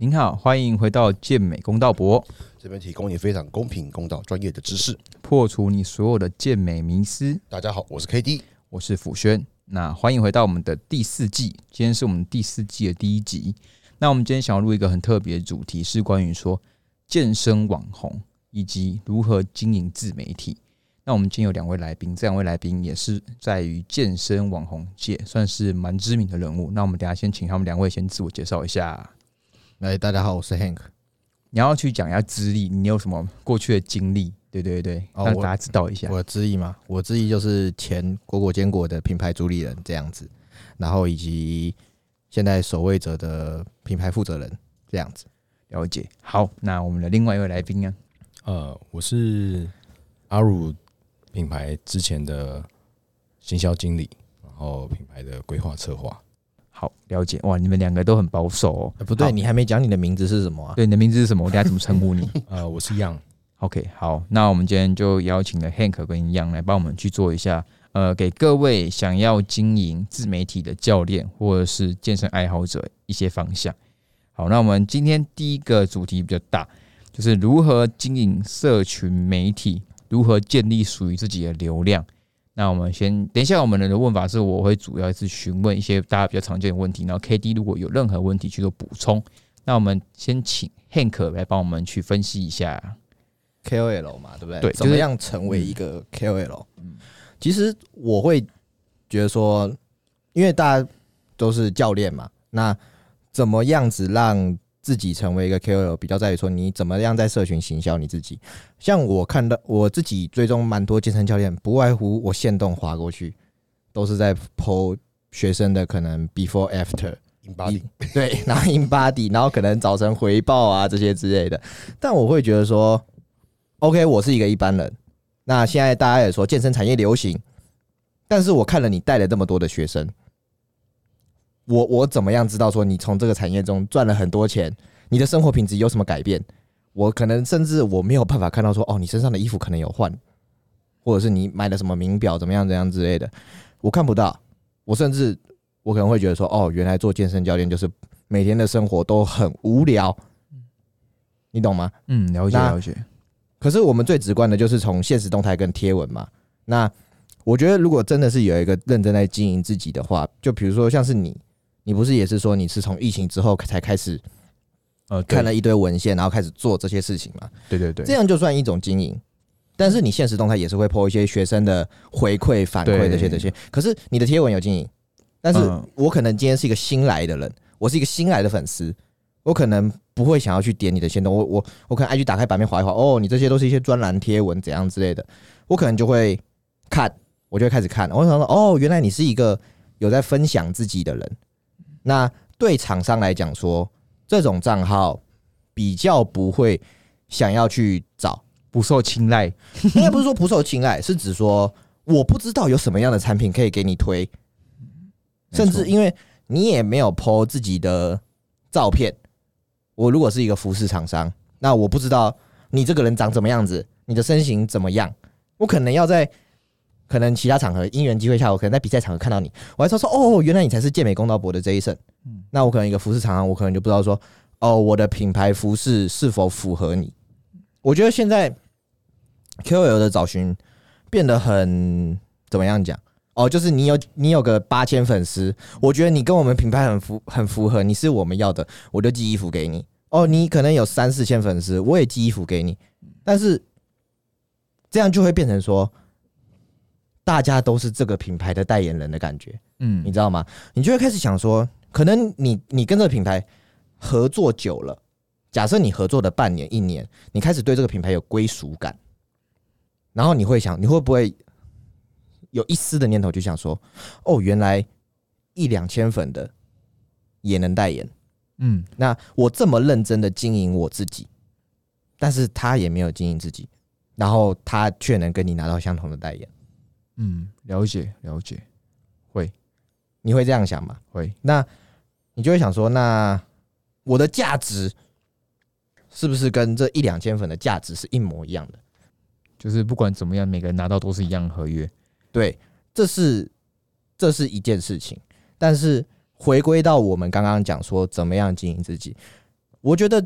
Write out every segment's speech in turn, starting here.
您好，欢迎回到健美公道博，这边提供你非常公平、公道、专业的知识。破除你所有的健美迷思。大家好，我是 KD，我是辅轩。那欢迎回到我们的第四季，今天是我们第四季的第一集。那我们今天想要录一个很特别的主题，是关于说健身网红以及如何经营自媒体。那我们今天有两位来宾，这两位来宾也是在于健身网红界算是蛮知名的人物。那我们等下先请他们两位先自我介绍一下。哎，大家好，我是 Hank。你要去讲一下资历，你有什么过去的经历？对对对，让大家知道一下。我的资历嘛，我资历就是前果果坚果的品牌主理人这样子，然后以及现在守卫者的品牌负责人这样子。了解。好，那我们的另外一位来宾呢？呃，我是阿鲁品牌之前的行销经理，然后品牌的规划策划。好了解哇，你们两个都很保守哦。不对，你还没讲你的名字是什么啊？对，你的名字是什么？我等下怎么称呼你？呃，我是 Young。OK，好，那我们今天就邀请了 Hank 跟 Young 来帮我们去做一下，呃，给各位想要经营自媒体的教练或者是健身爱好者一些方向。好，那我们今天第一个主题比较大，就是如何经营社群媒体，如何建立属于自己的流量。那我们先等一下，我们的问法是，我会主要是询问一些大家比较常见的问题，然后 K D 如果有任何问题去做补充。那我们先请 Hank 来帮我们去分析一下 K O L 嘛，对不对？对，怎么样成为一个 K O L？嗯，其实我会觉得说，因为大家都是教练嘛，那怎么样子让自己成为一个 KOL，比较在于说你怎么样在社群行销你自己。像我看到我自己追踪蛮多健身教练，不外乎我线动划过去，都是在 PO 学生的可能 before after body，对，然后 in body，然后可能早晨回报啊这些之类的。但我会觉得说，OK，我是一个一般人。那现在大家也说健身产业流行，但是我看了你带了这么多的学生。我我怎么样知道说你从这个产业中赚了很多钱，你的生活品质有什么改变？我可能甚至我没有办法看到说哦，你身上的衣服可能有换，或者是你买了什么名表怎么样怎样之类的，我看不到。我甚至我可能会觉得说哦，原来做健身教练就是每天的生活都很无聊，你懂吗？嗯，了解了解。可是我们最直观的就是从现实动态跟贴文嘛。那我觉得如果真的是有一个认真在经营自己的话，就比如说像是你。你不是也是说你是从疫情之后才开始，呃，看了一堆文献，然后开始做这些事情嘛？对对对，这样就算一种经营。但是你现实动态也是会 po 一些学生的回馈、反馈这些这些。可是你的贴文有经营，但是我可能今天是一个新来的人，我是一个新来的粉丝，我可能不会想要去点你的先动，我我我可能 IG 打开版面划一划，哦，你这些都是一些专栏贴文怎样之类的，我可能就会看，我就会开始看，我想说，哦，原来你是一个有在分享自己的人。那对厂商来讲，说这种账号比较不会想要去找，不受青睐。应该不是说不受青睐，是指说我不知道有什么样的产品可以给你推，甚至因为你也没有 PO 自己的照片。我如果是一个服饰厂商，那我不知道你这个人长怎么样子，你的身形怎么样，我可能要在。可能其他场合因缘机会下，我可能在比赛场合看到你，我还说说哦，原来你才是健美公道博的这一胜。嗯，那我可能一个服饰厂商，我可能就不知道说哦，我的品牌服饰是否符合你？我觉得现在 QL 的找寻变得很怎么样讲？哦，就是你有你有个八千粉丝，我觉得你跟我们品牌很符很符合，你是我们要的，我就寄衣服给你。哦，你可能有三四千粉丝，我也寄衣服给你，但是这样就会变成说。大家都是这个品牌的代言人的感觉，嗯，你知道吗？你就会开始想说，可能你你跟这个品牌合作久了，假设你合作的半年一年，你开始对这个品牌有归属感，然后你会想，你会不会有一丝的念头，就想说，哦，原来一两千粉的也能代言，嗯，那我这么认真的经营我自己，但是他也没有经营自己，然后他却能跟你拿到相同的代言。嗯，了解了解，会，你会这样想吗？会，那你就会想说，那我的价值是不是跟这一两千粉的价值是一模一样的？就是不管怎么样，每个人拿到都是一样合约。对，这是这是一件事情。但是回归到我们刚刚讲说，怎么样经营自己？我觉得，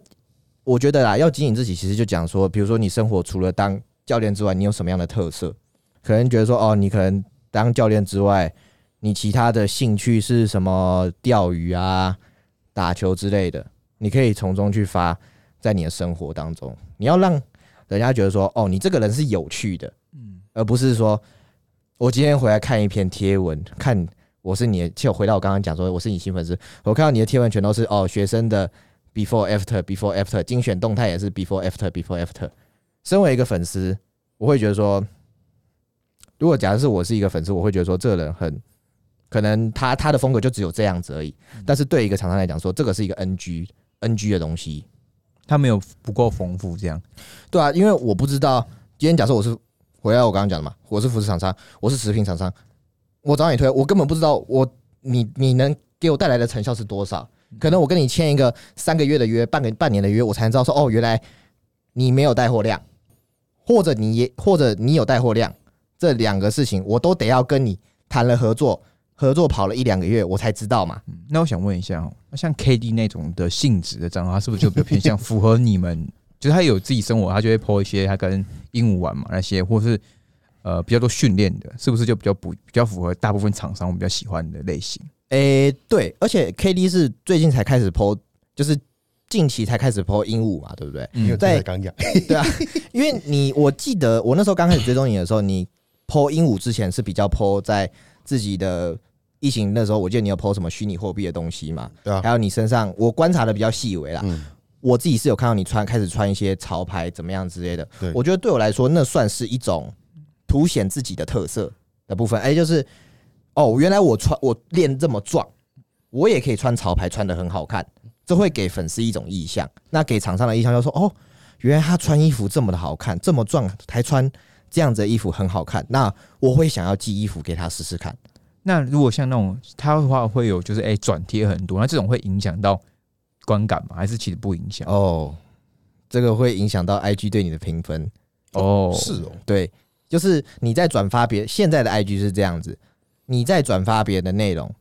我觉得啦，要经营自己，其实就讲说，比如说你生活除了当教练之外，你有什么样的特色？可能觉得说，哦，你可能当教练之外，你其他的兴趣是什么？钓鱼啊、打球之类的，你可以从中去发在你的生活当中。你要让人家觉得说，哦，你这个人是有趣的，嗯，而不是说我今天回来看一篇贴文，看我是你的，就回到我刚刚讲说，我是你新粉丝，我看到你的贴文全都是哦学生的 before after before after 精选动态也是 before after before after。身为一个粉丝，我会觉得说，如果假设是我是一个粉丝，我会觉得说这个人很可能他他的风格就只有这样子而已。但是对一个厂商来讲说，这个是一个 NG NG 的东西，他没有不够丰富，这样对啊，因为我不知道今天假设我是回来我刚刚讲的嘛，我是服饰厂商，我是食品厂商，我找你推，我根本不知道我你你能给我带来的成效是多少。可能我跟你签一个三个月的约，半个半年的约，我才能知道说哦，原来你没有带货量，或者你也或者你有带货量，这两个事情我都得要跟你谈了合作，合作跑了一两个月，我才知道嘛。嗯那我想问一下哦，那像 K D 那种的性质的账号，他是不是就比较偏向符合你们？就是他有自己生活，他就会 po 一些他跟鹦鹉玩嘛那些，或是呃比较多训练的，是不是就比较不比较符合大部分厂商比较喜欢的类型？诶、对，而且 K D 是最近才开始 PO，就是近期才开始 PO 鹦鹉嘛，对不对？因为在在刚养，对啊，因为你我记得我那时候刚开始追踪你的时候，你 PO 鹦鹉之前是比较 PO 在自己的疫情那时候，我记得你有 PO 什么虚拟货币的东西嘛，对啊。还，有你身上我观察的比较细微啦，嗯，我自己是有看到你穿开始穿一些潮牌怎么样之类的，对。我觉得对我来说那算是一种凸显自己的特色的部分。哎、就是哦，原来我穿我练这么壮，我也可以穿潮牌，穿的很好看，这会给粉丝一种意向。那给厂商的意向就是说，哦，原来他穿衣服这么的好看，这么壮，还穿这样子的衣服很好看，那我会想要寄衣服给他试试看。那如果像那种他的话，会有就是哎转贴很多，那这种会影响到观感吗？还是其实不影响？哦，这个会影响到 IG 对你的评分。哦，是哦，对，就是你在转发别现在的 IG 是这样子，你在转发别人的内容，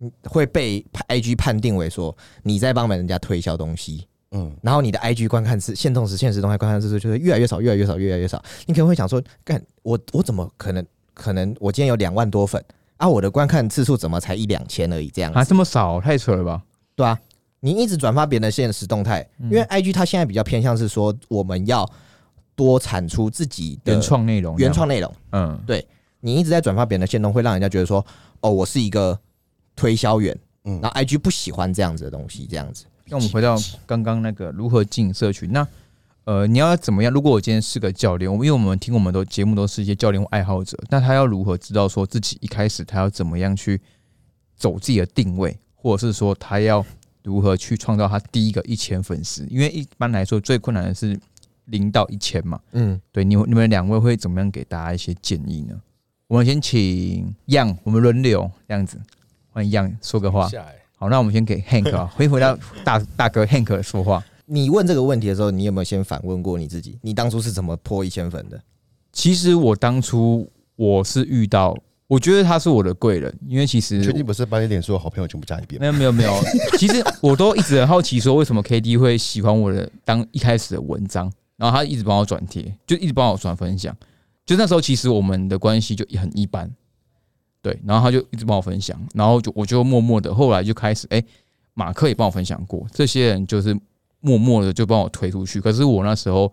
嗯会被 IG 判定为说你在帮人家推销东西，嗯，然后你的 IG 观看次、现动时、现实动态观看次数就会越来越少、越来越少、越来越少。你可能会想说，干我我怎么可能？可能我今天有两万多粉啊，我的观看次数怎么才一两千而已？这样啊，这么少，太扯了吧？对啊，你一直转发别人的现实动态，因为 IG 它现在比较偏向是说我们要多产出自己的原创内容，原创，内容。嗯，对你一直在转发别人的现动，会让人家觉得说，哦，我是一个推销员，嗯然后 IG 不喜欢这样子的东西，这样子。那我们回到刚刚那个如何经营社群，那呃，你要怎么样？如果我今天是个教练，我们因为我们听我们的节目都是一些教练或爱好者，那他要如何知道说自己一开始他要怎么样去走自己的定位，或者是说他要如何去创造他第一个一千粉丝？因为一般来说最困难的是零到一千嘛。嗯，对，你你们两位会怎么样给大家一些建议呢？我们先请样，我们轮流这样子，欢迎样说个话。下来好，那我们先给 Hank 啊，回回到大大哥 Hank 说话。你问这个问题的时候，你有没有先反问过你自己？你当初是怎么破一千粉的？其实我当初我是遇到，我觉得他是我的贵人，因为其实确定不是把你脸书的好朋友全部加一遍没？有没有没有，其实我都一直很好奇，说为什么 KD 会喜欢我的当一开始的文章，然后他一直帮我转贴，就一直帮我转分享。就那时候其实我们的关系就很一般，对，然后他就一直帮我分享，然后就我就默默的，后来就开始，哎、马克也帮我分享过，这些人就是默默的就帮我推出去，可是我那时候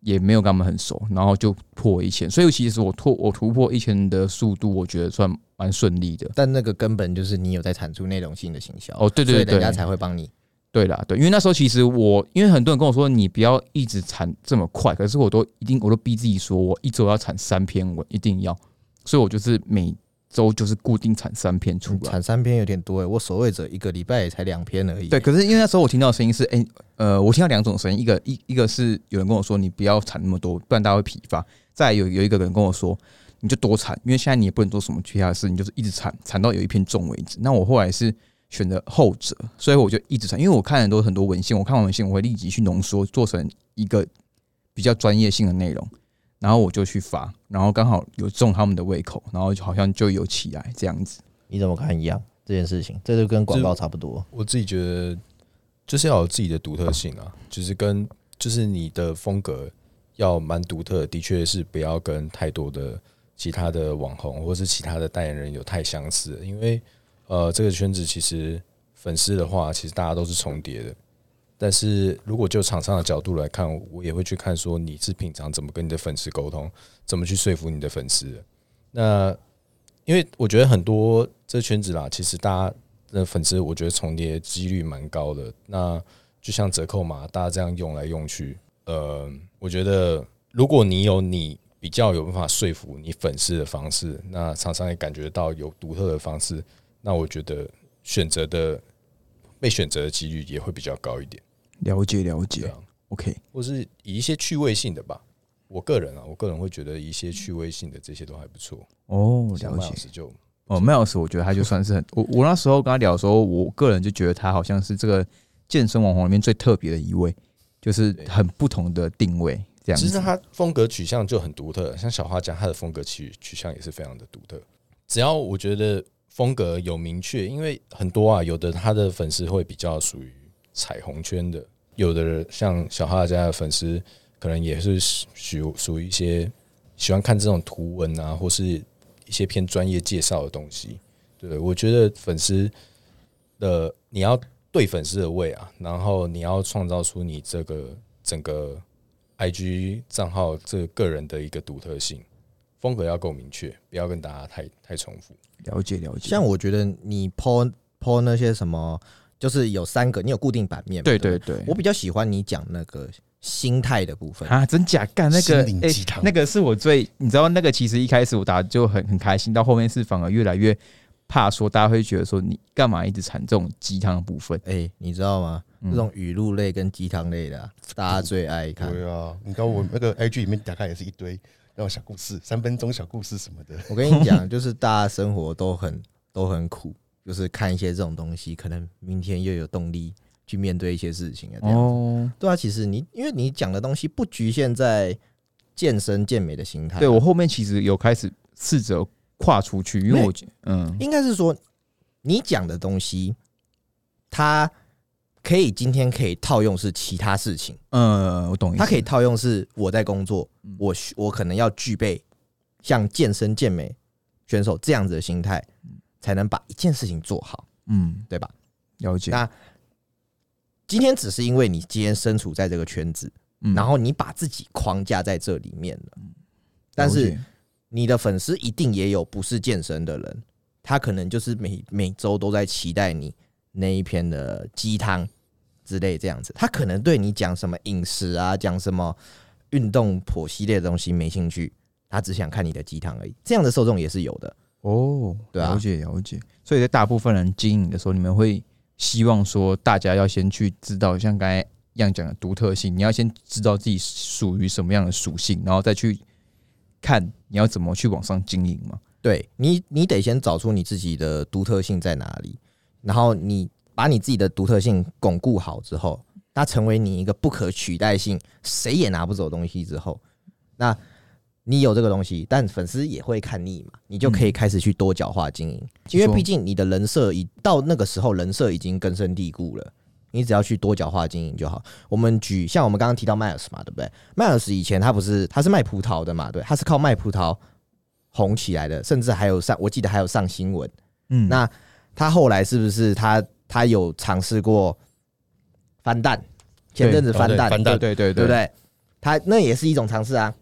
也没有跟他们很熟，然后就破一千，所以其实我突我突破一千的速度，我觉得算蛮顺利的。但那个根本就是你有在产出内容性的行销哦对对对人家才会帮你。对啦，对，因为那时候其实我，因为很多人跟我说你不要一直产这么快，可是我都一定我都逼自己说我一周要产三篇文，一定要，所以我就是每周就是固定产三篇出来。产三篇有点多哎，我守卫者一个礼拜也才两篇而已。对，可是因为那时候我听到的声音是，哎、呃，我听到两种声音，一个一一个是有人跟我说你不要产那么多，不然大家会疲乏；再有有一个人跟我说你就多产，因为现在你也不能做什么其他的事，你就是一直产，产到有一篇中为止。那我后来是选择后者，所以我就一直产，因为我看很多很多文献，我看完文献我会立即去浓缩，做成一个比较专业性的内容，然后我就去发，然后刚好有中他们的胃口，然后就好像就有起来这样子。你怎么看一样这件事情？这就跟广告差不多。我自己觉得，就是要有自己的独特性啊，就是跟就是你的风格要蛮独特的，的确是不要跟太多的其他的网红或是其他的代言人有太相似，因为呃这个圈子其实粉丝的话，其实大家都是重叠的。但是如果就厂商的角度来看，我也会去看说你是平常怎么跟你的粉丝沟通，怎么去说服你的粉丝。那因为我觉得很多这圈子啦，其实大家的粉丝，我觉得重叠几率蛮高的。那就像折扣码，大家这样用来用去，呃，我觉得如果你有你比较有办法说服你粉丝的方式，那厂商也感觉到有独特的方式，那我觉得选择的被选择的几率也会比较高一点。了解了解啊，，OK，或是以一些趣味性的吧。我个人啊，我个人会觉得一些趣味性的这些都还不错。哦，像了解就哦，麦老师，我觉得他就算是很 我我那时候跟他聊的时候，我个人就觉得他好像是这个健身网红里面最特别的一位，就是很不同的定位这样子。其实他风格取向就很独特，像小画家他的风格取取向也是非常的独特。只要我觉得风格有明确，因为很多啊，有的他的粉丝会比较属于彩虹圈的，有的人像小哈家的粉丝可能也是属属于一些喜欢看这种图文啊，或是一些偏专业介绍的东西。对，我觉得粉丝的你要对粉丝的胃啊，然后你要创造出你这个整个 IG 账号这个个人的一个独特性，风格要够明确，不要跟大家太太重复。了解了解，像我觉得你 PO PO 那些什么，就是有三个，你有固定版面嘛，对对对对，我比较喜欢你讲那个心态的部分。啊，真假干那个心灵哎鸡汤那个是我最你知道那个其实一开始我打就很很开心，到后面是反而越来越怕说大家会觉得说你干嘛一直产这种鸡汤的部分？哎、你知道吗？嗯这种语录类跟鸡汤类的啊、大家最爱看。对啊，你看我那个 IG 里面打开也是一堆那种小故事，三分钟小故事什么的。我跟你讲，就是大家生活都很都很苦，就是看一些这种东西，可能明天又有动力去面对一些事情啊。这样子，哦，对啊，其实你因为你讲的东西不局限在健身健美的心态啊，对我后面其实有开始试着跨出去，因为我觉嗯。应该是说你讲的东西，它可以今天可以套用是其他事情，嗯，我懂它可以套用是我在工作，嗯。我需我可能要具备像健身健美选手这样子的心态，才能把一件事情做好，嗯对吧？了解，那今天只是因为你今天身处在这个圈子，嗯。然后你把自己框架在这里面了，但是你的粉丝一定也有不是健身的人，他可能就是每每周都在期待你那一篇的鸡汤之类这样子，他可能对你讲什么饮食啊，讲什么运动剖析类的东西没兴趣，他只想看你的鸡汤而已。这样的受众也是有的，哦，对啊了解了解。所以在大部分人经营的时候，你们会希望说大家要先去知道，像刚才一样讲的独特性，你要先知道自己属于什么样的属性，然后再去看你要怎么去往上经营嘛。对你，你得先找出你自己的独特性在哪里，然后你把你自己的独特性巩固好之后，它成为你一个不可取代性、谁也拿不走东西之后，那你有这个东西，但粉丝也会看腻嘛，你就可以开始去多角化经营，因为毕竟你的人设已到那个时候，人设已经根深蒂固了。你只要去多角化经营就好。我们举像我们刚刚提到迈尔斯嘛，对不对？迈尔斯以前他不是他是卖葡萄的嘛，对，他是靠卖葡萄红起来的，甚至还有上，我记得还有上新闻。嗯那他后来是不是他他有尝试过翻蛋？前阵子翻蛋，哦对翻蛋对对对对不对？他那也是一种尝试啊。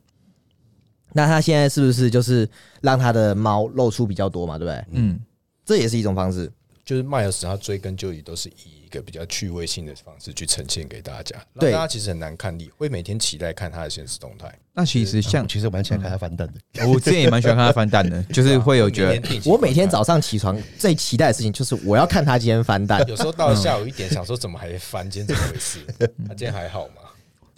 那他现在是不是就是让他的猫露出比较多嘛？对不对？嗯，这也是一种方式。就是迈尔斯他追根究底都是以一个比较趣味性的方式去呈现给大家，让对大家其实很难看腻，会每天期待看他的现实动态。那其实像其实我蛮喜欢看他翻蛋的，我之前也蛮喜欢看他翻蛋的，就是会有觉得我每天早上起床最期待的事情就是我要看他今天翻蛋，。有时候到了下午一点，想说怎么还翻，今天怎么回事？他今天还好吗？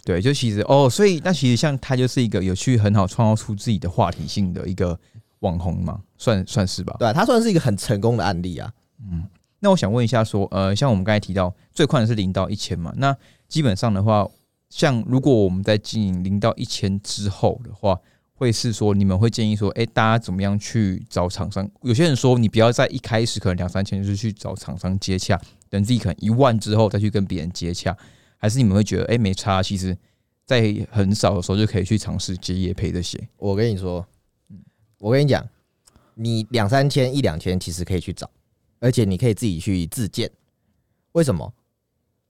对，就其实哦，所以那其实像他就是一个有去很好创造出自己的话题性的一个网红嘛，算算是吧。对啊，他算是一个很成功的案例啊。嗯那我想问一下说，呃，像我们刚才提到最快的是零到一千嘛，那基本上的话，像如果我们在经营零到一千之后的话，会是说，你们会建议说，哎、大家怎么样去找厂商？有些人说，你不要在一开始可能两三千就是去找厂商接洽，等自己可能一万之后再去跟别人接洽，还是你们会觉得，哎、没差，其实在很少的时候就可以去尝试接业配这些。我跟你说，我跟你讲，你两三千一两千其实可以去找，而且你可以自己去自荐。为什么？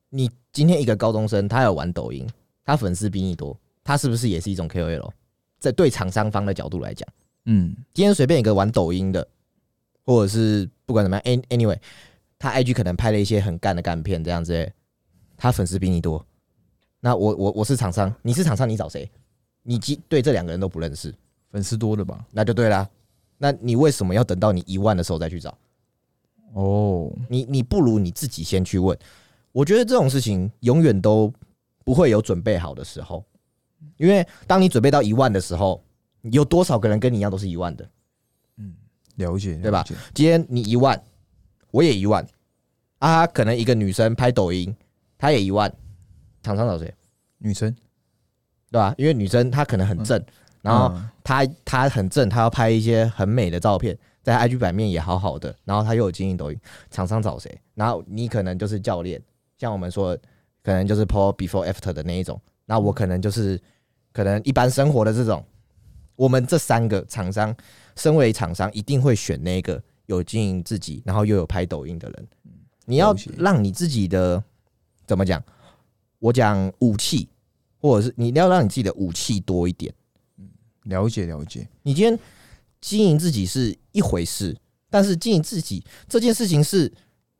你今天一个高中生，他有玩抖音，他粉丝比你多，他是不是也是一种 KOL？在对厂商方的角度来讲，嗯，今天随便一个玩抖音的，或者是不管怎么样，an-，anyway，他 IG 可能拍了一些很干的干片这样子，他粉丝比你多，那我我我是厂商，你是厂商，你找谁？你即对这两个人都不认识，粉丝多的吧？那就对啦。那你为什么要等到你一万的时候再去找？哦，你你不如你自己先去问。我觉得这种事情永远都不会有准备好的时候，因为当你准备到一万的时候，有多少个人跟你一样都是一万的？嗯了解，对吧？今天你一万，我也一万，啊，可能一个女生拍抖音，她也一万，厂商找谁？女生，对吧？因为女生她可能很正，然后嗯她她很正，她要拍一些很美的照片，在 IG 版面也好好的，然后她又有经营抖音，厂商找谁？然后你可能就是教练，像我们说，可能就是 po before after 的那一种，那我可能就是可能一般生活的这种。我们这三个厂商，身为厂商，一定会选那个有经营自己，然后又有拍抖音的人。你要了解让你自己的怎么讲？我讲武器，或者是你要让你自己的武器多一点。了解了解，你今天经营自己是一回事，但是经营自己这件事情是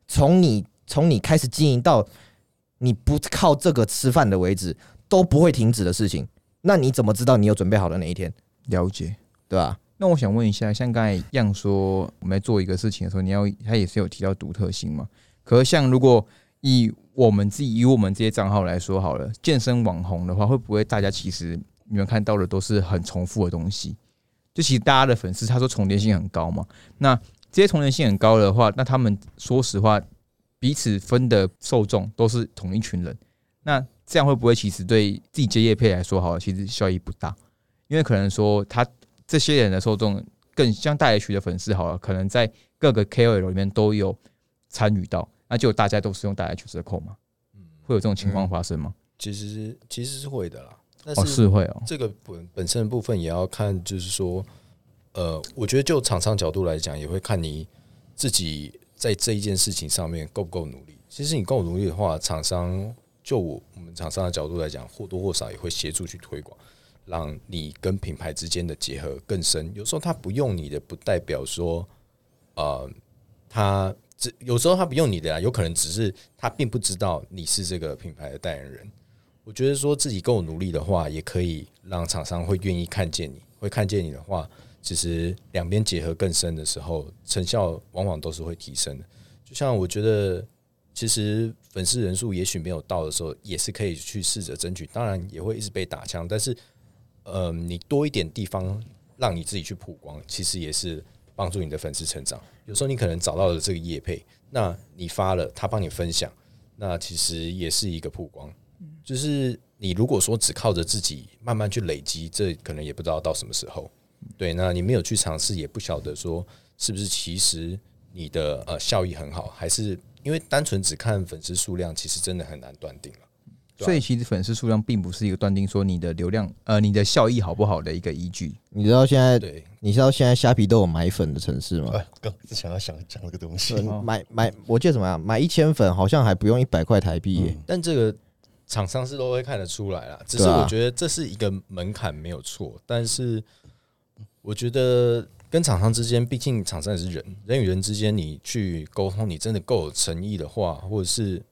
从你从你开始经营到你不靠这个吃饭的为止都不会停止的事情。那你怎么知道你有准备好的那一天？了解。对吧？那我想问一下，像刚才一样说，我们在做一个事情的时候，你要他也是有提到独特性嘛？可是像如果以我们自己以我们这些账号来说好了，健身网红的话，会不会大家其实你们看到的都是很重复的东西？就其实大家的粉丝他说重叠性很高嘛，那这些重叠性很高的话，那他们说实话彼此分的受众都是同一群人，那这样会不会其实对自己接业配来说好了，其实效益不大？因为可能说他这些人的受众更像大 H 的粉丝好了，可能在各个 KOL 里面都有参与到，那就大家都是用大 H 折扣嘛，会有这种情况发生吗？其实其实是会的啦，但哦，是是会哦，这个本本身的部分也要看，就是说，呃，我觉得就厂商角度来讲，也会看你自己在这一件事情上面够不够努力。其实你够努力的话，厂商就我我们厂商的角度来讲，或多或少也会协助去推广，让你跟品牌之间的结合更深。有时候他不用你的，不代表说，呃，他有时候他不用你的啊，有可能只是他并不知道你是这个品牌的代言人。我觉得说自己够努力的话，也可以让厂商会愿意看见你，会看见你的话，其实两边结合更深的时候，成效往往都是会提升的。就像我觉得，其实粉丝人数也许没有到的时候，也是可以去试着争取，当然也会一直被打枪，但是，呃，你多一点地方让你自己去曝光，其实也是帮助你的粉丝成长。有时候你可能找到了这个业配，那你发了，他帮你分享，那其实也是一个曝光。就是你如果说只靠着自己慢慢去累积，这可能也不知道到什么时候。对，那你没有去尝试，也不晓得说是不是其实你的呃效益很好，还是因为单纯只看粉丝数量，其实真的很难断定了。所以其实粉丝数量并不是一个断定说你的流量呃你的效益好不好的一个依据。你知道现在对，你知道现在虾皮都有买粉的城市吗？哎，刚是想要想讲这个东西，哦买买，我记得怎么样？买一千粉好像还不用一百块台币耶。但这个厂商是都会看得出来啦。只是我觉得这是一个门槛没有错，但是我觉得跟厂商之间，毕竟厂商也是人，人与人之间，你去沟通，你真的够有诚意的话，或者是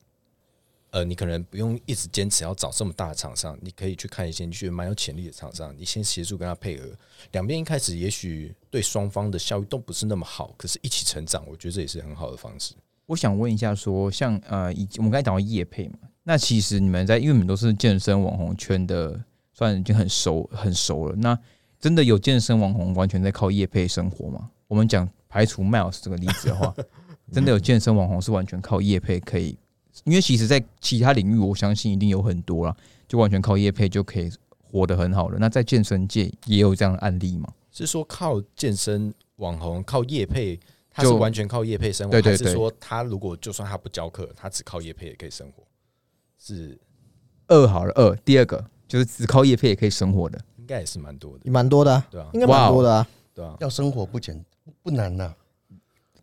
呃，你可能不用一直坚持要找这么大的厂商，你可以去看一些你觉得蛮有潜力的厂商，你先协助跟他配合，两边一开始也许对双方的效益都不是那么好，可是一起成长，我觉得这也是很好的方式。我想问一下说像呃以我们刚才讲到业配嘛，那其实你们在因为你们都是健身网红圈的，算已经很熟很熟了。那真的有健身网红完全在靠业配生活吗？我们讲排除 Miles 这个例子的话，真的有健身网红是完全靠业配可以？因为其实，在其他领域，我相信一定有很多啦，就完全靠业配就可以活得很好了。那在健身界也有这样的案例吗？是说靠健身网红靠业配，他是完全靠业配生活，对对是说他如果就算他不教课，他只靠业配也可以生活？是二好了，二第二个就是只靠业配也可以生活的。应该也是蛮多的，蛮多的、啊，对啊，应该蛮多的啊。对啊，要生活不简不难呐、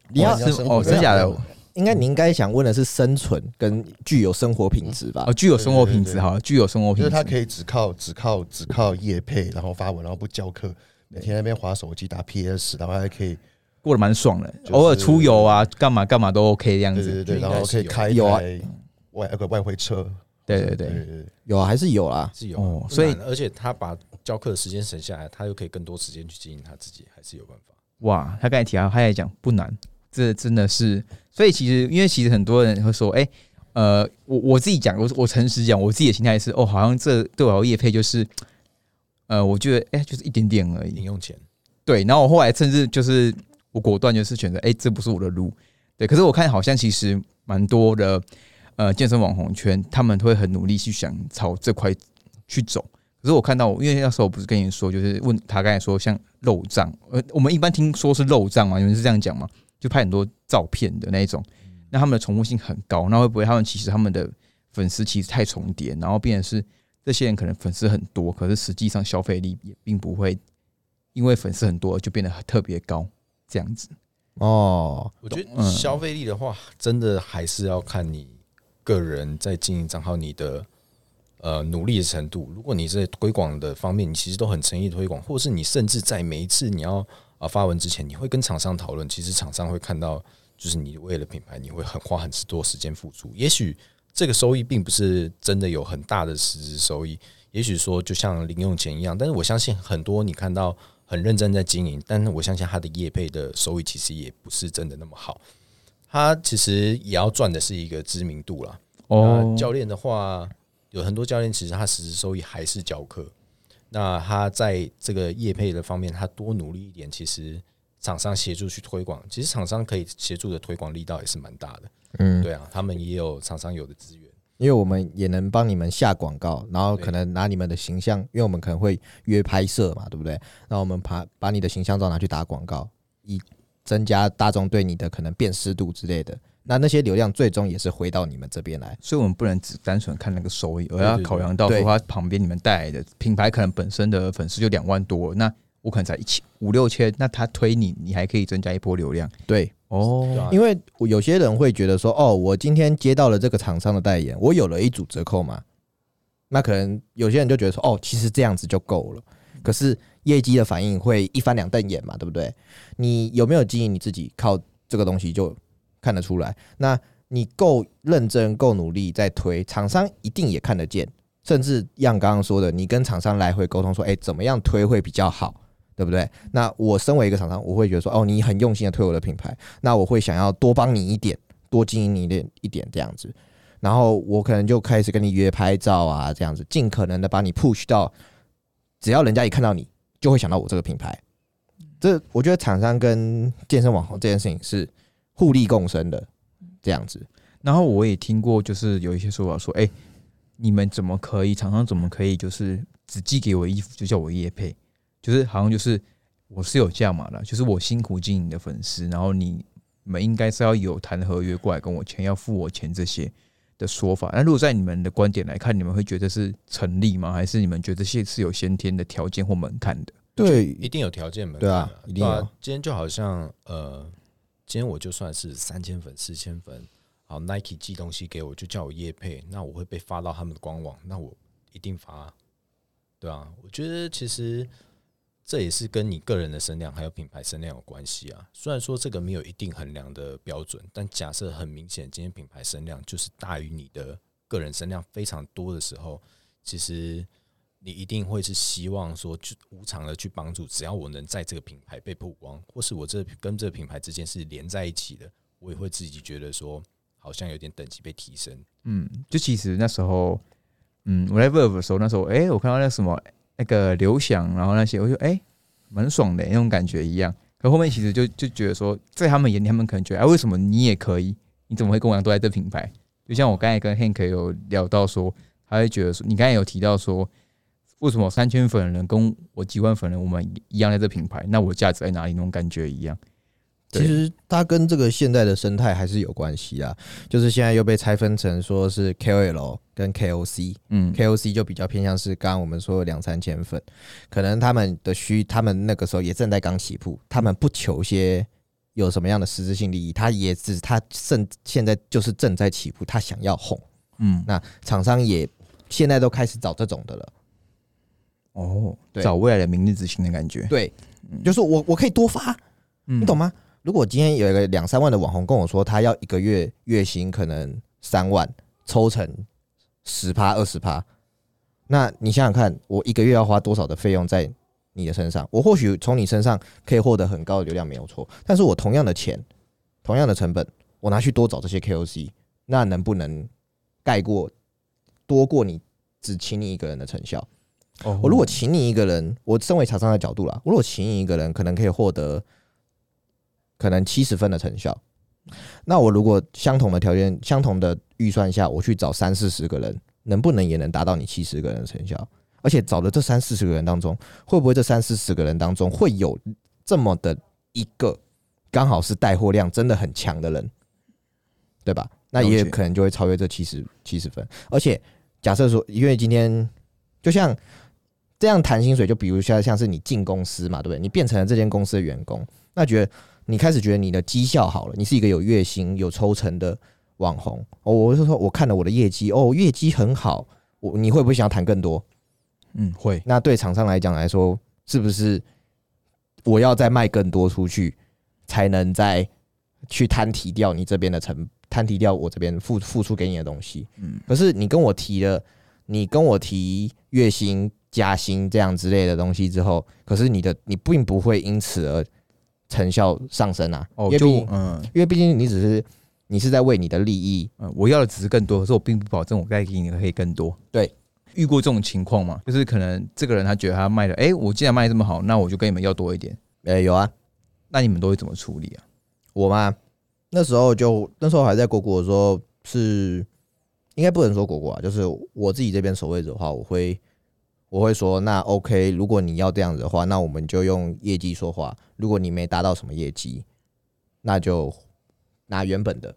你要生活哦真假的应该你应该想问的是生存跟具有生活品质吧哦，？具有生活品质，对对对好，具有生活品质。就是他可以只靠只靠只靠业配，然后发文，然后不教课，每天在那边划手机打 PS，然后还可以过得蛮爽的，就是偶尔出游啊，干嘛干嘛都 OK 这样子。对对对，然后可以开有啊外那个外汇车，对对对，有啊，还是有啊。是有哦，所以而且他把教课的时间省下来，他又可以更多时间去经营他自己，还是有办法。哇，他刚才提到，他也讲不难，这真的是，所以其实因为其实很多人会说，哎、呃，我我自己讲，我我诚实讲，我自己的心态是，哦，好像这对我业配就是，呃，我觉得哎、就是一点点而已，零用钱，对，然后我后来甚至就是我果断就是选择，哎、这不是我的路，对，可是我看好像其实蛮多的呃健身网红圈，他们会很努力去想朝这块去走。可是我看到，因为那时候我不是跟你说，就是问他刚才说像漏账，呃，我们一般听说是漏账嘛，你们是这样讲吗？就拍很多照片的那一种，那他们的重复性很高，那会不会他们其实他们的粉丝其实太重叠，然后变成是这些人可能粉丝很多，可是实际上消费力也并不会因为粉丝很多就变得特别高，这样子。哦，我觉得嗯消费力的话，真的还是要看你个人在经营账号你的呃努力的程度。如果你在推广的方面，你其实都很诚意推广，或是你甚至在每一次你要啊发文之前，你会跟厂商讨论，其实厂商会看到，就是你为了品牌，你会很花很多时间付出。也许这个收益并不是真的有很大的实质收益，也许说就像零用钱一样，但是我相信很多你看到很认真在经营，但是我相信他的业配的收益其实也不是真的那么好。他其实也要赚的是一个知名度啦。哦那，教练的话，有很多教练其实他实质收益还是教课。那他在这个业配的方面，他多努力一点，其实厂商协助去推广，其实厂商可以协助的推广力道也是蛮大的。嗯，对啊，他们也有厂商有的资源。因为我们也能帮你们下广告，然后可能拿你们的形象，因为我们可能会约拍摄嘛，对不对？那我们把把你的形象照拿去打广告，以增加大众对你的可能辨识度之类的。那那些流量最终也是回到你们这边来。所以我们不能只单纯看那个收益，而要考量到说对它旁边你们带来的品牌可能本身的粉丝就两万多，那我可能才一千五六千，那他推你，你还可以增加一波流量对，哦啊，因为有些人会觉得说，哦，我今天接到了这个厂商的代言，我有了一组折扣嘛。那可能有些人就觉得说，哦，其实这样子就够了。可是业绩的反应会一翻两瞪眼嘛，对不对？你有没有经营你自己，靠这个东西就看得出来。那你够认真、够努力在推，厂商一定也看得见。甚至像刚刚说的，你跟厂商来回沟通说，哎、怎么样推会比较好，对不对？那我身为一个厂商，我会觉得说，哦，你很用心的推我的品牌，那我会想要多帮你一点，多经营你一点一点这样子。然后我可能就开始跟你约拍照啊，这样子，尽可能的把你 push 到，只要人家一看到你，就会想到我这个品牌。这我觉得厂商跟健身网红这件事情是互利共生的，这样子。然后我也听过，就是有一些说法说，哎、你们怎么可以，厂商怎么可以，就是只寄给我衣服就叫我叶配，就是好像就是我是有价码的，就是我辛苦经营的粉丝，然后你们应该是要有谈合约过来跟我签，要付我钱这些的说法。那如果在你们的观点来看，你们会觉得是成立吗？还是你们觉得这些是有先天的条件或门槛的？对一定有条件门对啊一定啊今天就好像呃，今天我就算是三千粉、四千粉，好，Nike 寄东西给我，就叫我叶配，那我会被发到他们的官网，那我一定发，对啊，我觉得其实这也是跟你个人的声量还有品牌声量有关系啊。虽然说这个没有一定衡量的标准，但假设很明显，今天品牌声量就是大于你的个人声量非常多的时候，其实你一定会是希望说，去无偿的去帮助，只要我能在这个品牌被曝光，或是我这跟这个品牌之间是连在一起的，我也会自己觉得说，好像有点等级被提升。嗯，就其实那时候，嗯，我在 Verve 的时候，那时候，哎、我看到那什么那个刘翔，然后那些，我就哎，蛮、爽的、那种感觉一样。可后面其实就就觉得说，在他们眼里，他们可能觉得，哎、为什么你也可以？你怎么会跟我一样都在这品牌？就像我刚才跟 Hank 有聊到说，他会觉得说，你刚才有提到说，为什么三千粉的人跟我几万粉的人我们一样在这品牌，那我价值在哪里？那种感觉一样。其实它跟这个现在的生态还是有关系啊，就是现在又被拆分成说是 KOL 跟 KOC，嗯，KOC 就比较偏向是刚刚我们说的两三千粉，可能他们的需，他们那个时候也正在刚起步，他们不求些有什么样的实质性利益，他也只他正现在就是正在起步，他想要红，嗯，那厂商也现在都开始找这种的了，哦，对找未来的明日之星的感觉。对，就是我我可以多发，嗯你懂吗？如果今天有一个两三万的网红跟我说他要一个月月薪可能三万，抽成十趴二十趴，那你想想看，我一个月要花多少的费用在你的身上？我或许从你身上可以获得很高的流量没有错，但是我同样的钱，同样的成本，我拿去多找这些 KOC，那能不能盖过多过你只请你一个人的成效？哦我如果请你一个人，我身为厂商的角度啦，我如果请你一个人，可能可以获得可能七十分的成效。那我如果相同的条件、相同的预算下，我去找三四十个人，能不能也能达到你七十个人的成效？而且找的这三四十个人当中，会不会这三四十个人当中会有这么的一个刚好是带货量真的很强的人，对吧？那也有可能就会超越这七十七十分。而且假设说，因为今天就像这样谈薪水，就比如像像是你进公司嘛，对不对？你变成了这间公司的员工，那觉得你开始觉得你的绩效好了，你是一个有月薪、有抽成的网红。哦，我是说，我看了我的业绩，哦，业绩很好，我你会不会想要谈更多？嗯会那对厂商来讲来说，是不是我要再卖更多出去，才能再去摊提掉你这边的成，摊提掉我这边付付出给你的东西？嗯可是你跟我提了，你跟我提月薪、加薪这样之类的东西之后，可是你的你并不会因此而成效上升啊，哦就因为毕竟嗯因为毕竟你只是你是在为你的利益，嗯我要的只是更多，可是我并不保证我该给你的可以更多。对，遇过这种情况嘛？就是可能这个人他觉得他卖的，哎、我既然卖这么好，那我就跟你们要多一点。呃，有啊，那你们都会怎么处理啊？我嘛，那时候就那时候还在果果的时候是，应该不能说果果啊，就是我自己这边守卫者的话，我会我会说，那 OK，如果你要这样子的话，那我们就用业绩说话。如果你没达到什么业绩，那就拿原本的，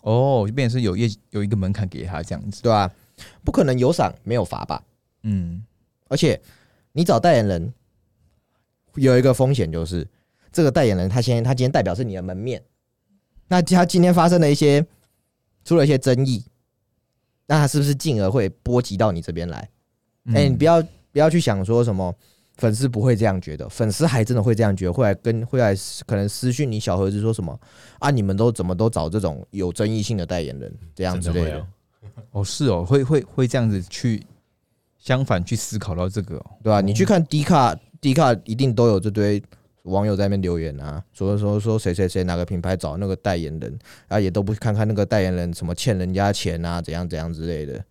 哦，就变成是有业有一个门槛给他这样子。对吧、不可能有赏没有罚吧？嗯，而且你找代言人有一个风险，就是这个代言人他先他今天代表是你的门面，那他今天发生了一些出了一些争议，那他是不是进而会波及到你这边来？哎、你不要要不要去想说什么粉丝不会这样觉得，粉丝还真的会这样觉得，会来跟会来可能私讯你小盒子说什么啊？你们都怎么都找这种有争议性的代言人这样之类的哦是哦，会会会这样子去相反去思考到这个、哦。对吧、你去看 D 卡，D 卡一定都有这堆网友在那边留言啊，说说说谁谁谁哪个品牌找那个代言人，啊也都不看看那个代言人什么欠人家钱啊，怎样怎样之类的，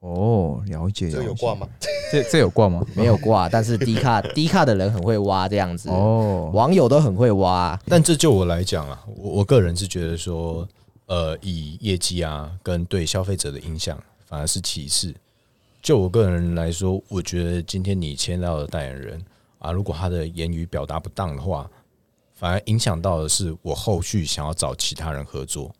哦，了解，这有挂？吗？这这有挂吗？没有挂。但是低卡 低卡的人很会挖这样子，哦，网友都很会挖，但这就我来讲啊，我我个人是觉得说，呃，以业绩啊跟对消费者的影响反而是其次。就我个人来说，我觉得今天你签到的代言人啊，如果他的言语表达不当的话，反而影响到的是我后续想要找其他人合作。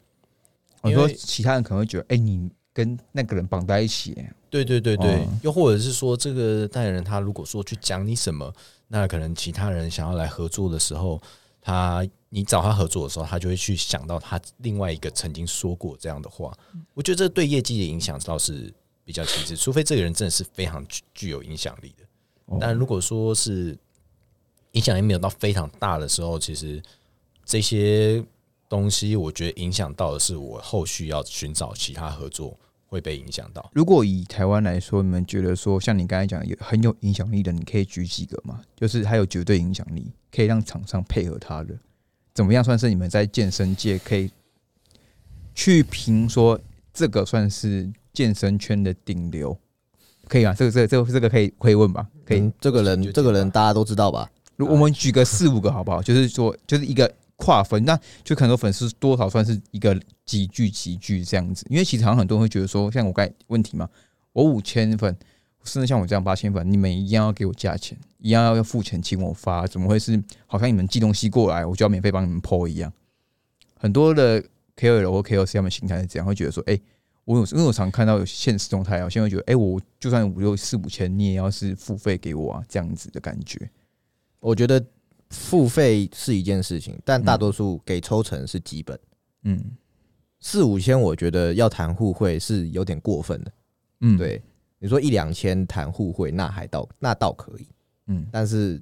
我说其他人可能会觉得，哎、你跟那个人绑在一起，对对对对，哦又或者是说，这个代言人他如果说去讲你什么，那可能其他人想要来合作的时候，他你找他合作的时候，他就会去想到他另外一个曾经说过这样的话。我觉得这对业绩的影响倒是比较其次，除非这个人真的是非常具具有影响力的。哦但如果说是影响力没有到非常大的时候，其实这些东西，我觉得影响到的是我后续要寻找其他合作会被影响到。如果以台湾来说，你们觉得说，像你刚才讲有很有影响力的，你可以举几个吗？就是还有绝对影响力，可以让厂商配合他的，怎么样算是你们在健身界可以去评说这个算是健身圈的顶流？可以啊，这个这个这个这个可以可以问吧？可以，嗯这个人这个人大家都知道吧？如我们举个四五个好不好？就是说，就是一个跨分，那就可能粉丝多少算是一个几聚几聚这样子。因为其实好像很多人会觉得说，像我刚才问题嘛，我五千粉，甚至像我这样八千粉，你们一样要给我价钱，一样要要付钱请我发，怎么会是好像你们寄东西过来，我就要免费帮你们 PO 一样？很多的 KOL 或 KOC 他们心态是这样，会觉得说，哎、我有因为我常看到有现实动态啊，现在觉得，哎、我就算五六四五千，你也要是付费给我啊，这样子的感觉。我觉得付费是一件事情，但大多数给抽成是基本。嗯四五千，我觉得要谈互惠是有点过分的。嗯，，对，你说一两千谈互惠，那还倒那倒可以。嗯但是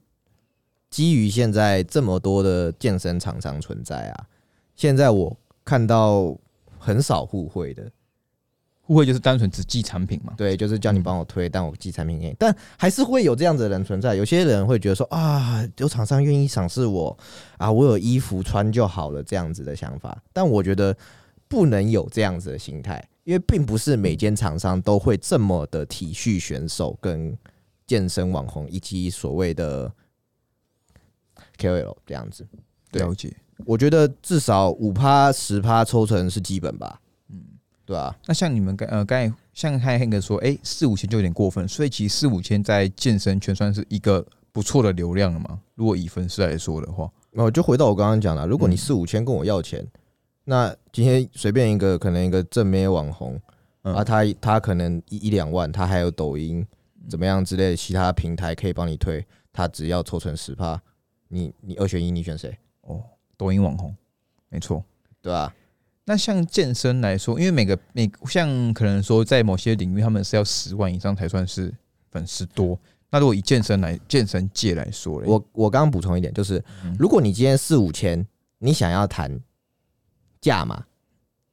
基于现在这么多的健身厂商存在啊，现在我看到很少互惠的，互惠就是单纯只寄产品嘛。对，就是叫你帮我推，但我寄产品给你，但还是会有这样子的人存在。有些人会觉得说啊，有厂商愿意赏识我啊，我有衣服穿就好了这样子的想法，但我觉得不能有这样子的心态，因为并不是每间厂商都会这么的体恤选手跟健身网红以及所谓的 KOL 这样子。对了解。我觉得至少五趴十趴抽成是基本吧，嗯，对啊，那像你们刚呃刚才像开黑哥说，哎、四五千就有点过分，所以其实四五千在健身圈算是一个不错的流量了嘛。如果以粉丝来说的话，那我就回到我刚刚讲了，如果你嗯四五千跟我要钱，那今天随便一个可能一个正妹网红嗯啊，他他可能一一两万，他还有抖音怎么样之类的其他平台可以帮你推，他只要抽成十趴，你你二选一，你选谁？哦，抖音网红，没错。对吧、那像健身来说，因为每个每像可能说在某些领域，他们是要十万以上才算是粉丝多。那如果以健身来健身界来说嘞，我我刚刚补充一点，就是嗯如果你今天四五千，你想要谈价嘛，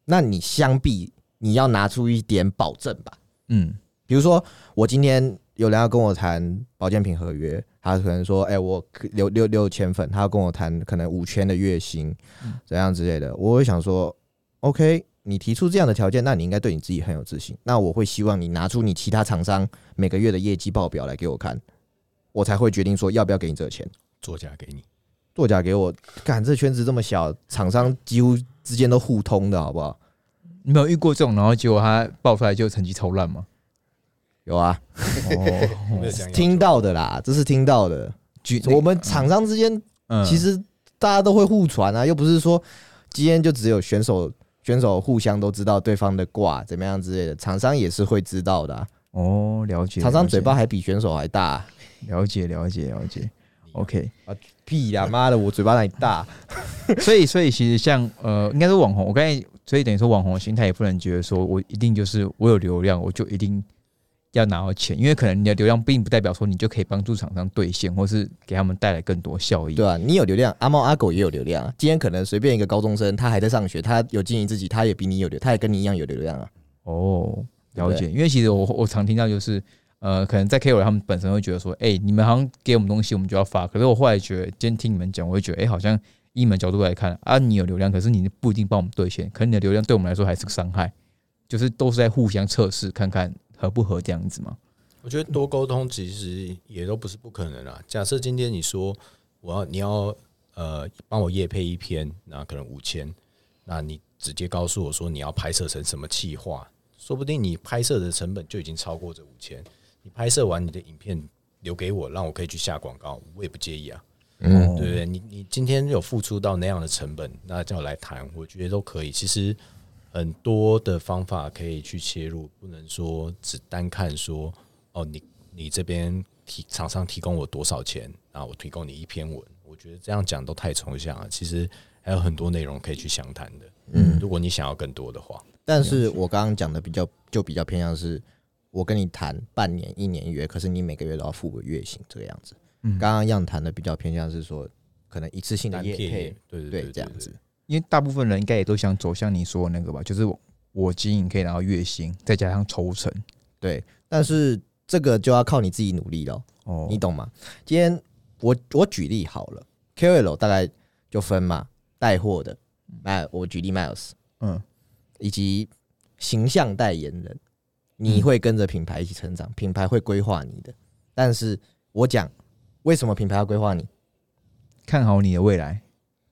那你相必你要拿出一点保证吧。嗯比如说，我今天有人要跟我谈保健品合约，他可能说，哎、我可六六六千粉，他要跟我谈可能五千的月薪，怎样之类的，我会想说，OK，你提出这样的条件，那你应该对你自己很有自信。那我会希望你拿出你其他厂商每个月的业绩报表来给我看，我才会决定说要不要给你这个钱。作假给你。作假给我，干这圈子这么小，厂商几乎之间都互通的好不好？你没有遇过这种，然后结果他爆出来就成绩超烂吗？有啊，听到的啦，这是听到的。举我们厂商之间嗯其实大家都会互传啊，又不是说今天就只有选手选手互相都知道对方的卦怎么样之类的，厂商也是会知道的啊、哦，了解。厂商嘴巴还比选手还大，了解了解了解。OK，啊屁呀妈的，我嘴巴哪里大？所以所以其实像呃，应该是网红，我刚才所以等于说网红的心态也不能觉得说我一定就是我有流量，我就一定要拿到钱，因为可能你的流量并不代表说你就可以帮助厂商兑现，或是给他们带来更多效益。对啊，你有流量，阿猫阿狗也有流量啊。今天可能随便一个高中生，他还在上学，他有经营自己，他也比你有流，他也跟你一样有流量啊。哦，了解。因为其实我我常听到就是，呃，可能在 KOL 他们本身会觉得说，哎、你们好像给我们东西，我们就要发。可是我后来觉得，今天听你们讲，我会觉得，哎、好像以你们角度来看啊，你有流量，可是你不一定帮我们兑现，可能你的流量对我们来说还是个伤害，就是都是在互相测试，看看合不合这样子吗。我觉得多沟通其实也都不是不可能啊。假设今天你说我要你要呃帮我夜配一篇，那可能五千，那你直接告诉我说你要拍摄成什么企划，说不定你拍摄的成本就已经超过这五千。你拍摄完你的影片留给我，让我可以去下广告，我也不介意啊，嗯，对不对？你你今天有付出到那样的成本，那叫来谈，我觉得都可以。其实很多的方法可以去切入，不能说只单看说哦，你你这边提厂商提供我多少钱，然后我提供你一篇文，我觉得这样讲都太抽象了。其实还有很多内容可以去详谈的。嗯，如果你想要更多的话，但是我刚刚讲的比较就比较偏向是，我跟你谈半年、一年约，可是你每个月都要付个月薪这个样子。嗯刚刚样谈的比较偏向是说，可能一次性的业配，对对对对，这样子。因为大部分人应该也都想走向你说的那个吧，就是我我经营可以拿到月薪，再加上抽成。对，但是这个就要靠你自己努力了，哦，你懂吗？今天我我举例好了，KOL 大概就分嘛，带货的，那我举例 Miles，嗯以及形象代言人，你会跟着品牌一起成长，品牌会规划你的。但是我讲，为什么品牌要规划你？看好你的未来。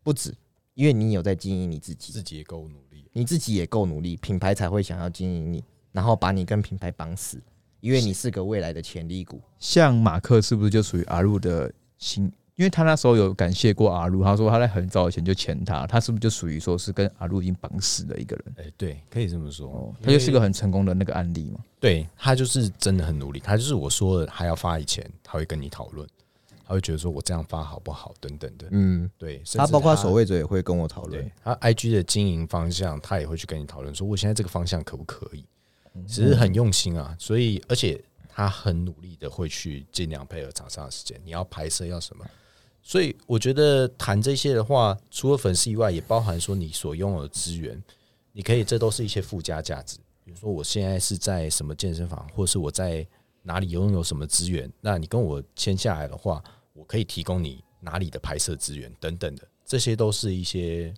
不止，因为你有在经营你自己，自己也够努力。你自己也够努力，品牌才会想要经营你，然后把你跟品牌绑死。因为你是个未来的潜力股。像马克是不是就属于阿路的新？因为他那时候有感谢过阿路，他说他在很早以前就签他，他是不是就属于说是跟阿路已经绑死的一个人？哎、对，可以这么说。哦，他就是个很成功的那个案例嘛。对他就是真的很努力，他就是我说的，他要发以前，他会跟你讨论，他会觉得说我这样发好不好等等的。嗯，对，他包括守卫者也会跟我讨论。他 IG 的经营方向，他也会去跟你讨论，说我现在这个方向可不可以？只是很用心啊，所以而且他很努力的会去尽量配合厂商的时间。你要拍摄要什么？所以我觉得谈这些的话，除了粉丝以外，也包含说你所拥有的资源，你可以这都是一些附加价值。比如说我现在是在什么健身房，或是我在哪里拥有什么资源，那你跟我签下来的话，我可以提供你哪里的拍摄资源等等的，这些都是一些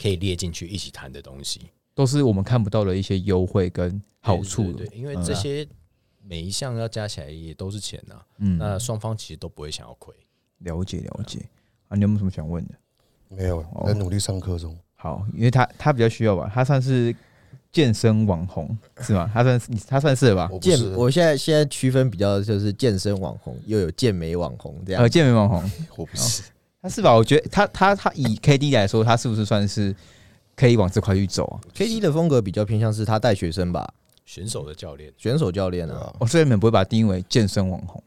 可以列进去一起谈的东西。都是我们看不到的一些优惠跟好处的对因为这些每一项要加起来也都是钱呐、嗯，那双方其实都不会想要亏。了解了解啊，你有没有什么想问的？没有，哦在努力上课中。好，因为他他比较需要吧，他算是健身网红是吗？他算是他算是吧？健我现在现在区分比较就是健身网红，又有健美网红这样呃，。健美网红，我不是。他是吧？我觉得他他他以 KD 来说，他是不是算是可以往这块去走啊？K D 的风格比较偏向是他带学生吧，选手的教练，选手教练啊，我所以你们不会把他定义为健身网红，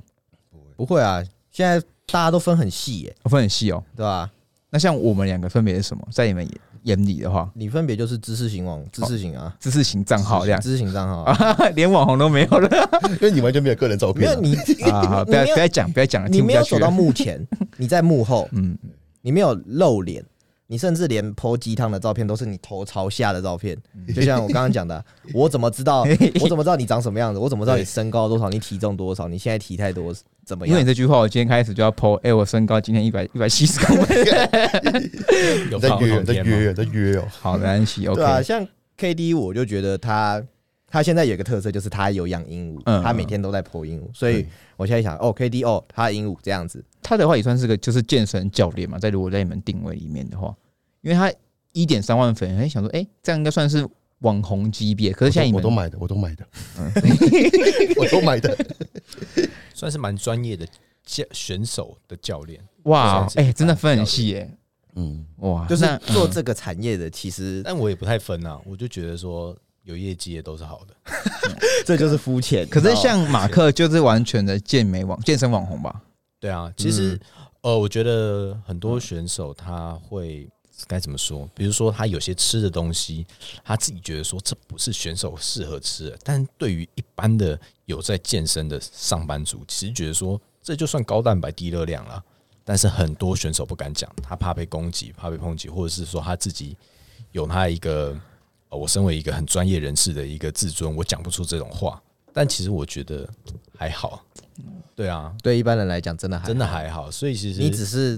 不会啊，现在大家都分很细耶，我分很细哦。对吧？那像我们两个分别是什么？在你们眼里的话，你分别就是知识型网、知识型啊，知识型账号这样。知识型账号啊，啊，连网红都没有了。因为你完全没有个人照片啊。没有你，啊！好不要不要讲，不要讲了，你听不下去了。没有走到幕前，你在幕后，嗯，你没有露脸，你甚至连剖鸡汤的照片都是你头朝下的照片，嗯就像我刚刚讲的，我怎么知道？我怎么知道你长什么样子？我怎么知道你身高多少？你体重多少？你现在体态多怎么样因为你？这句话，我今天开始就要 PO，哎、我身高今天一百一百七十公分，有在约，你在？约，你在约哦。好的，安琪，OK，对啊，像 K D，我就觉得他他现在有一个特色，就是他有养鹦鹉，嗯他每天都在剖鹦鹉，所以我现在想，哦，K D 哦，他的鹦鹉这样子，他的话也算是个就是健身教练嘛，在如果在你们定位里面的话，因为他一点三万粉，哎，想说，哎、这样应该算是网红级别，可是现在我都买的，我都买的，嗯 我都买的。算是蛮专业的教选手的教练。哇，哎、真的分很教细耶、嗯，哇，就是做这个产业的，其实但我也不太分啊，我就觉得说有业绩也都是好的。这就是肤浅。可是像马克就是完全的健美网健身网红吧？对啊，其实、嗯呃，我觉得很多选手他会该怎么说？比如说他有些吃的东西，他自己觉得说这不是选手适合吃的，但对于一般的有在健身的上班族，其实觉得说这就算高蛋白低热量了。但是很多选手不敢讲，他怕被攻击，怕被抨击，或者是说他自己有他一个，呃，我身为一个很专业人士的一个自尊，我讲不出这种话。但其实我觉得还好，对啊，对一般人来讲，真的还真的还好，所以其实你只是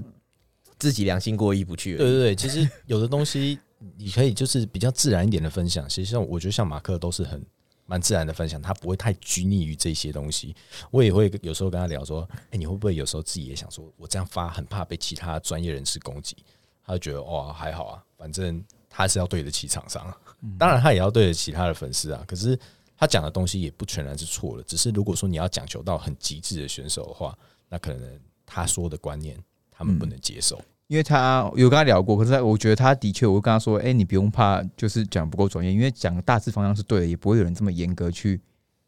自己良心过意不去。对对对，其实有的东西 你可以就是比较自然一点的分享。其实像我觉得像马克都是很蛮自然的分享，他不会太拘泥于这些东西。我也会有时候跟他聊说，哎、你会不会有时候自己也想说，我这样发很怕被其他专业人士攻击？他就觉得哇还好啊，反正他是要对得起厂商啊，当然他也要对得起他的粉丝啊。可是他讲的东西也不全然是错的，只是如果说你要讲求到很极致的选手的话，那可能他说的观念他们不能接受。因为他有跟他聊过，可是我觉得他的确，我会跟他说，哎、你不用怕，就是讲不够专业，因为讲大致方向是对的，也不会有人这么严格去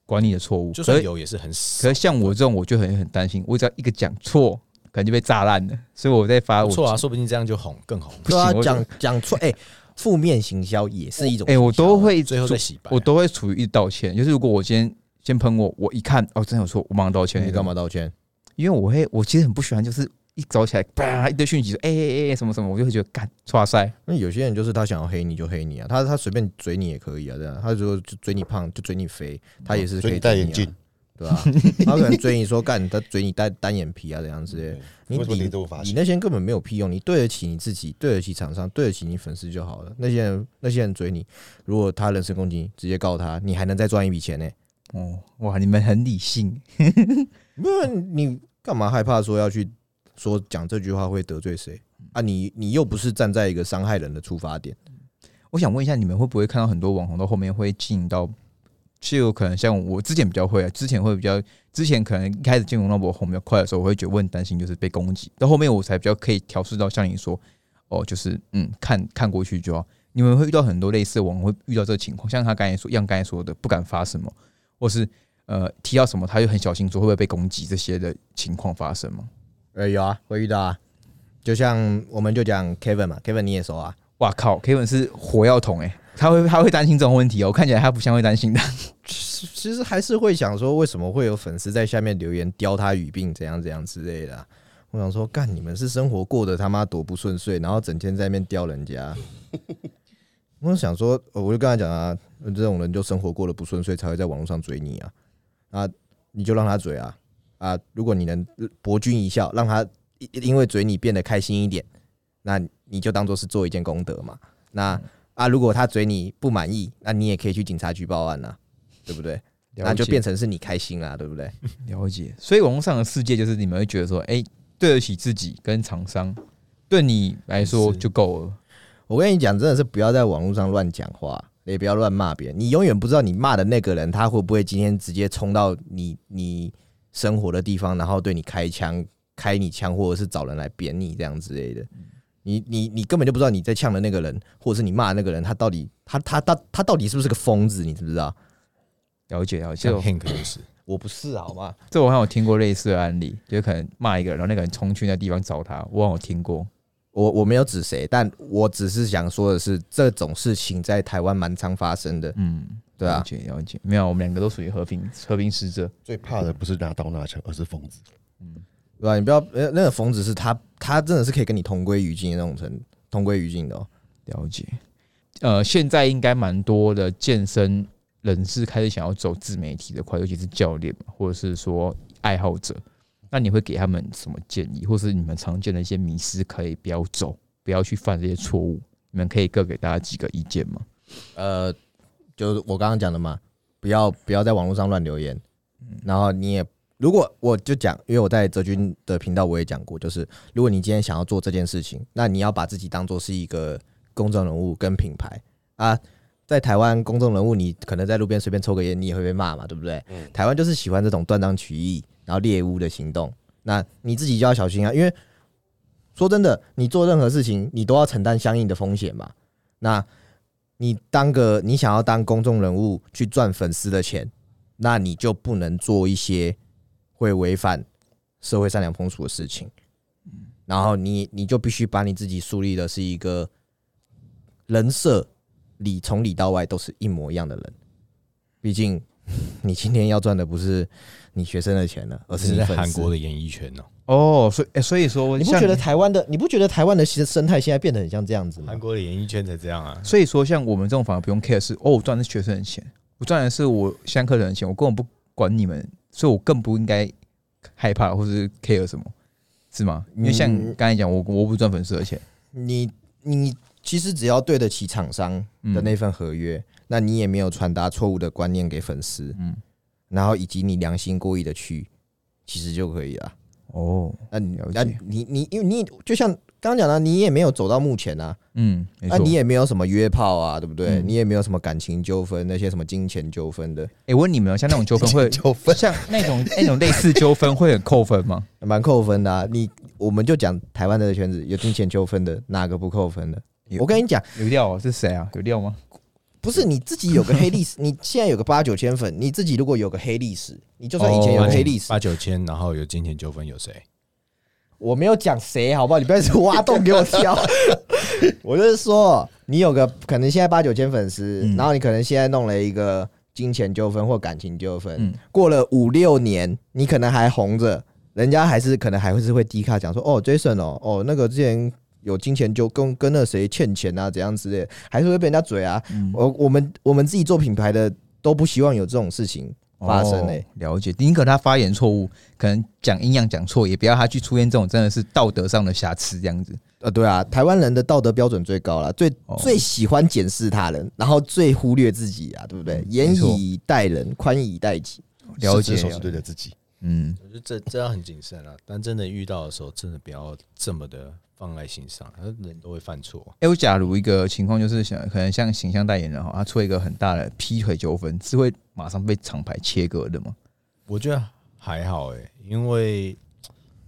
管你的错误。就是有，也是很少。可是像我这种，我就很很担心，我只要一个讲错，可能就被炸烂了。所以我在发我错啊，说不定这样就红更红，对啊 讲讲错，哎，负面行销也是一种哎。我都会最后再洗白啊。我都会处于一直道歉。就是如果我今天先喷我，我一看哦，真有错，我马上道歉。你干嘛？道歉？因为我会，我其实很不喜欢，就是一早起来，啪一堆讯息说，哎哎哎什么什么，我就会觉得干，哇塞，那有些人就是他想要黑你就黑你啊，他他随便嘴你也可以啊，这样。他如果就嘴你胖就嘴你肥，他也是可以所以你戴嘴啊眼镜，，对吧？他可能追你说干，他嘴你单单眼皮啊，这样之类。你你那些根本没有屁用，你对得起你自己，对得起厂商，对得起你粉丝就好了。那些人那些人追你，如果他人身攻击，直接告他，你还能再赚一笔钱呢、哦，哇，你们很理性，不然你干嘛害怕说要去说讲这句话会得罪谁啊？你你又不是站在一个伤害人的出发点，我想问一下，你们会不会看到很多网红到后面会进到是有可能像我之前比较会啊，之前会比较，之前可能一开始进入那波红比较快的时候，我会觉得我很担心就是被攻击，到后面我才比较可以调试到像你说，哦，就是嗯，看看过去就好。你们会遇到很多类似的网红会遇到这个情况，像他刚才说，像刚才说的，不敢发什么，或是呃提到什么他就很小心说会不会被攻击这些的情况发生吗？呃，有啊，会遇到啊。就像我们就讲 Kevin 嘛，Kevin 你也熟啊。哇靠，Kevin 是火药桶哎、他会他会担心这种问题哦，我看起来他不像会担心的。其其实还是会想说，为什么会有粉丝在下面留言刁他语病，怎样怎样之类的啊、我想说，干你们是生活过得他妈多不顺遂，然后整天在那边刁人家。我想说，呃我就跟他讲啊，这种人就生活过得不顺遂，才会在网络上追你啊啊，你就让他追啊啊！如果你能博君一笑，让他因因为嘴你变得开心一点，那你就当做是做一件功德嘛。那啊，如果他嘴你不满意，那你也可以去警察局报案呐、对不对？那就变成是你开心啦，对不对？了解，所以网络上的世界就是你们会觉得说，哎、对得起自己跟厂商，对你来说就够了。我跟你讲，真的是不要在网络上乱讲话，也不要乱骂别人。你永远不知道你骂的那个人，他会不会今天直接冲到你你生活的地方，然后对你开枪、开你枪，或者是找人来扁你这样之类的。你你你根本就不知道你在呛的那个人，或者是你骂的那个人，他到底他他他他到底是不是个疯子？你知不知道？了解了解像，Hank 就是，我不是好吗？这我好像有听过类似的案例，就可能骂一个人，然后那个人冲去那地方找他，我好像有听过。我我没有指谁，但我只是想说的是，这种事情在台湾蛮常发生的，嗯，对啊了。解了解，没有，我们两个都属于和平和平使者。最怕的不是拿刀拿枪，而是疯子。嗯对吧？你不要，呃，那个疯子是他，他真的是可以跟你同归于尽的那种程，同归于尽的哦。了解。呃，现在应该蛮多的健身人士开始想要走自媒体这块，尤其是教练嘛，或者是说爱好者。那你会给他们什么建议，或是你们常见的一些迷失，可以不要走，不要去犯这些错误？你们可以各给大家几个意见吗？呃，就是我刚刚讲的嘛，不要不要在网络上乱留言，然后你也如果我就讲，因为我在泽军的频道我也讲过，就是如果你今天想要做这件事情，那你要把自己当做是一个公众人物跟品牌啊。在台湾，公众人物你可能在路边随便抽个烟，你也会被骂嘛，对不对？台湾就是喜欢这种断章取义，然后猎物的行动。那你自己就要小心啊，因为说真的，你做任何事情，你都要承担相应的风险嘛。那你当个你想要当公众人物去赚粉丝的钱，那你就不能做一些会违反社会善良风俗的事情。然后你你就必须把你自己树立的是一个人设，里从里到外都是一模一样的人。毕竟你今天要赚的不是你学生的钱了，而是你粉丝韩国的演艺圈呢、哦，所以、诶所以说，你不觉得台湾的你不觉得台湾的其实生态现在变得很像这样子吗韩？国的演艺圈才这样啊。所以说，像我们这种反而不用 care 是哦，我赚的是学生的钱，我赚的是我相课人的钱，我根本不管你们，所以我更不应该害怕或是 care 什么，是吗？因为像嗯刚才讲，我我不赚粉丝的钱，你你其实只要对得起厂商的那份合约，那你也没有传达错误的观念给粉丝，嗯，然后以及你良心过意的去，其实就可以了。哦，那你那你你因为你就像刚刚讲的，你也没有走到目前啊，嗯，那、错。你也没有什么约炮啊，对不对？嗯你也没有什么感情纠纷，那些什么金钱纠纷的，哎、问你们哦，像那种纠纷会纠纷像那种那种类似纠纷会很扣分吗？蛮扣分的啊。你我们就讲台湾的圈子有金钱纠纷的，哪个不扣分的？我跟你讲，有料哦，是谁啊？有料吗？不是你自己有个黑历史，你现在有个八九千粉，你自己如果有个黑历史，你就算以前有黑历史，八九千，然后有金钱纠纷，有谁？我没有讲谁，好不好？你不要挖洞给我跳。我就是说，你有个可能现在八九千粉丝，嗯然后你可能现在弄了一个金钱纠纷或感情纠纷，嗯过了五六年，你可能还红着，人家还是可能还会是会低卡讲说，哦，Jason 哦，哦，那个之前有金钱就跟跟那谁欠钱啊，怎样之类的，还是会被人家嘴啊。嗯，我我们我们自己做品牌的都不希望有这种事情发生欸诶、哦了解，宁可他发言错误，可能讲营养讲错，也不要他去出现这种真的是道德上的瑕疵这样子。呃，对啊，台湾人的道德标准最高了，最、哦最喜欢检视他人，然后最忽略自己啊，对不对？严以待人，宽以待己。了解是对的自己。嗯，我觉得这这样很谨慎啊，但真的遇到的时候，真的不要这么的放在心上，人都会犯错。哎、我假如一个情况就是想，可能像形象代言人哈，他出一个很大的劈腿纠纷，是会马上被厂牌切割的吗？我觉得还好诶、因为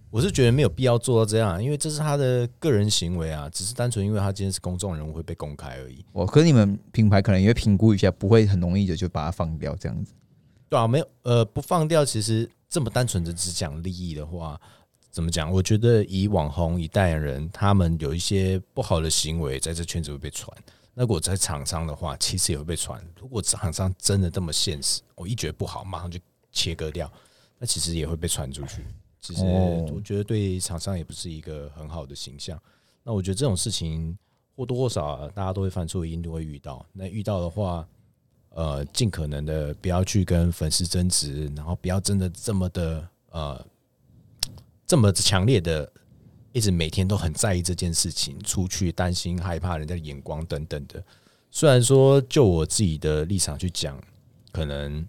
我是觉得没有必要做到这样，因为这是他的个人行为啊，只是单纯因为他今天是公众人物会被公开而已。我可是你们品牌可能也会评估一下，不会很容易的就把它放掉这样子。对啊，没有呃不放掉，其实这么单纯的只讲利益的话，怎么讲？我觉得以网红、以代言人，他们有一些不好的行为，在这圈子会被传。那如果在厂商的话，其实也会被传。如果厂商真的这么现实，我一觉得不好，马上就切割掉，那其实也会被传出去。其实哦我觉得对厂商也不是一个很好的形象。那我觉得这种事情或多或少、啊、大家都会犯错，一定都会遇到。那遇到的话，呃，尽可能的不要去跟粉丝争执，然后不要真的这么的呃这么强烈的，一直每天都很在意这件事情，出去担心害怕人家的眼光等等的。虽然说就我自己的立场去讲，可能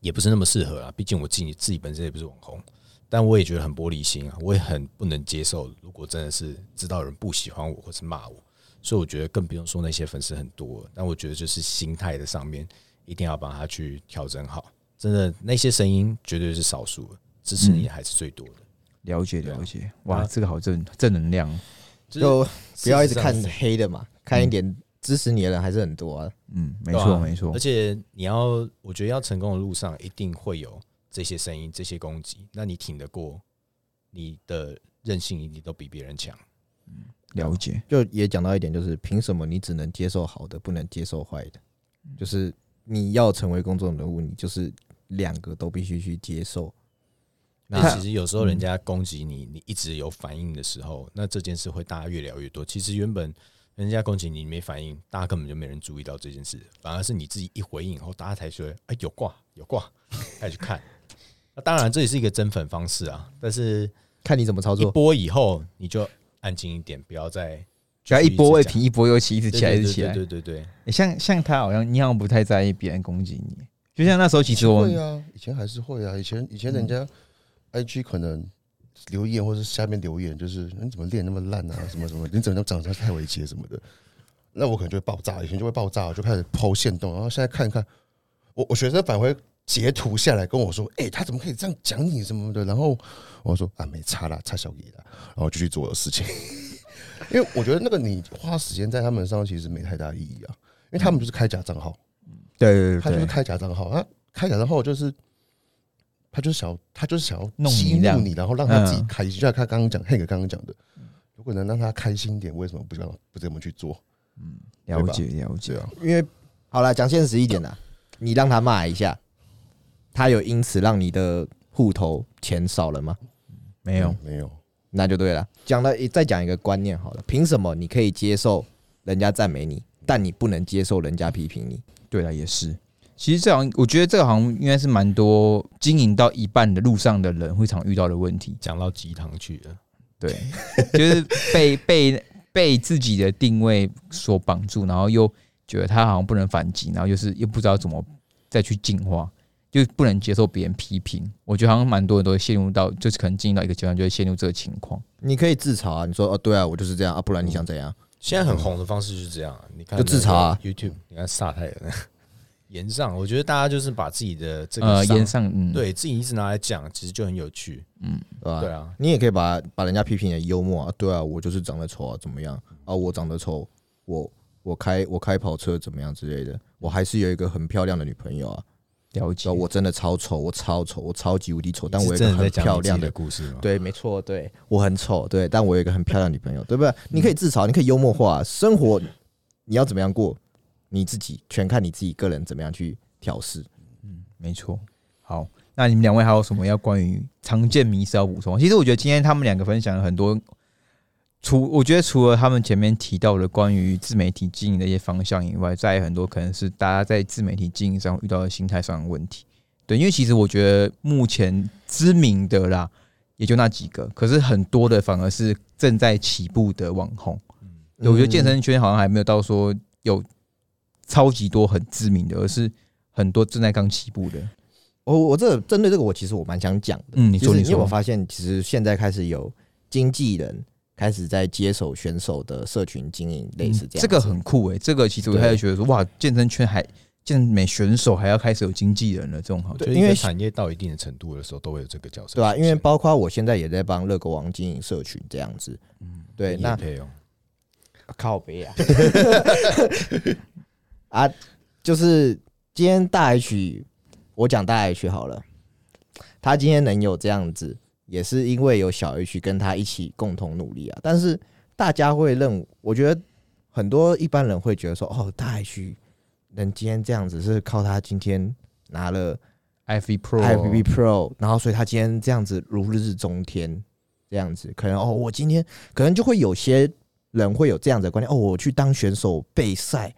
也不是那么适合啊，毕竟我自己自己本身也不是网红。但我也觉得很玻璃心啊，我也很不能接受。如果真的是知道人不喜欢我或是骂我，所以我觉得更不用说那些粉丝很多。但我觉得就是心态的上面一定要帮他去调整好。真的那些声音绝对是少数，支持你还是最多的。了解了解，哇，啊这个好正正能量。就不要一直看黑的嘛，看一点支持你的人还是很多啊。嗯，没错没错而。且你要，我觉得要成功的路上一定会有这些声音、这些攻击，那你挺得过，你的韧性一定都比别人强。了解，就也讲到一点，就是凭什么你只能接受好的，不能接受坏的？就是你要成为公众人物，你就是两个都必须去接受。那那其实有时候人家攻击你，你一直有反应的时候，那这件事会大家越聊越多。其实原本人家攻击你没反应，大家根本就没人注意到这件事，反而是你自己一回应以后，大家才说：“哎，有挂有挂”，开始去看。那当然这也是一个增粉方式啊，但是看你怎么操作。一波以后你就安静一点，不要再只要一波未平，一波又起，一直起来，一直起来。对对对对。对欸像像他好像你好像不太在意别人攻击你，就像那时候其实我会啊，以前还是会啊，以前以前人家 IG 可能留言或是下面留言就是你怎么练那么烂啊，什么什么，你怎么长得太猥亵什么的，那我可能就会爆炸，以前就会爆炸，我就开始抛线动，然后现在看一看，我我学生反而会截图下来跟我说，哎、他怎么可以这样讲你什么的，然后我说啊没差啦，差小给啦，然后就去做我的事情，因为我觉得那个你花时间在他们身上其实没太大意义啊，因为他们就是开假账号。对对对对，他就是开假账号，他开假账号就是他就是想要他就是想要激怒你，然后让他自己嗯开心。就像他刚刚讲，黑哥刚刚讲的，如果能让他开心一点，为什么不这样不这么去做？嗯了解了解。啊，因为好了，讲现实一点啦，你让他骂一下，他有因此让你的户头钱少了吗？没有，没有，那就对了。讲了，再讲一个观念好了，凭什么你可以接受人家赞美你，但你不能接受人家批评你？对了，也是。其实这好像，我觉得这个好像应该是蛮多经营到一半的路上的人会常遇到的问题。讲到鸡汤去了。对，就是被被被自己的定位所绑住，然后又觉得他好像不能反击，然后又是又不知道怎么再去进化，就不能接受别人批评。我觉得好像蛮多人都会陷入到，就是可能进入到一个阶段，就会陷入这个情况。你可以自嘲啊，你说哦，对啊，我就是这样啊，不然你想怎样？现在很红的方式就是这样啊，你看就自嘲啊 YouTube，你看撒太阳言上，我觉得大家就是把自己的这个言上嗯，对自己一直拿来讲，其实就很有趣，嗯对吧？对啊，你也可以把把人家批评的幽默啊，对啊，我就是长得丑啊，怎么样啊？我长得丑，我我开我开跑车怎么样之类的，我还是有一个很漂亮的女朋友啊。了解。我真的超丑，我超丑，我超级无敌丑，但我有一个很漂亮的。故事吗？对，没错，对我很丑，对，但我有一个很漂亮的女朋友，对不对？你可以自嘲，你可以幽默化，生活你要怎么样过，你自己全看你自己个人怎么样去调试。嗯没错。好，那你们两位还有什么要关于常见迷思要补充？其实我觉得今天他们两个分享了很多，除我觉得除了他们前面提到的关于自媒体经营的一些方向以外，在很多可能是大家在自媒体经营上遇到的心态上的问题。对，因为其实我觉得目前知名的啦，也就那几个，可是很多的反而是正在起步的网红。嗯我觉得健身圈好像还没有到说有超级多很知名的，而是很多正在刚起步的。我我这个针对这个，我其实我蛮想讲的。嗯，你说你其实你有没有说，发现，其实现在开始有经纪人开始在接手选手的社群经营，类似这样子、这个很酷诶、这个其实我对。开始觉得说，哇，健身圈还健美选手还要开始有经纪人了，这种好像就因为产业到一定的程度的时候，都会有这个角色，对啊，因为包括我现在也在帮乐狗王经营社群这样子。嗯，对，那靠背啊，啊，就是今天大 H，我讲大 H 好了，他今天能有这样子，也是因为有小 H 跟他一起共同努力啊。但是大家会认，我觉得很多一般人会觉得说，哦，大 H 能今天这样子是靠他今天拿了 IFB Pro IFBB Pro，然后所以他今天这样子如日中天，这样子可能哦，我今天可能就会有些人会有这样子的观念，哦，我去当选手备赛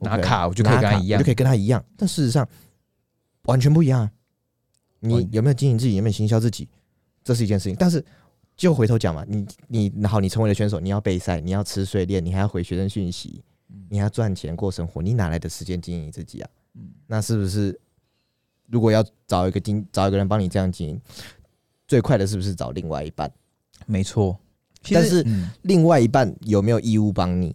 拿卡我就可以跟他一样我就可以跟他一样，但事实上完全不一样啊。你有没有经营自己，有没有行销自己，这是一件事情。但是就回头讲嘛，你你好，你成为了选手，你要备赛，你要吃睡练，你还要回学生讯息，你还要赚钱过生活，你哪来的时间经营自己啊？那是不是如果要找一个经找一个人帮你这样经营，最快的是不是找另外一半？没错。但是嗯另外一半有没有义务帮你？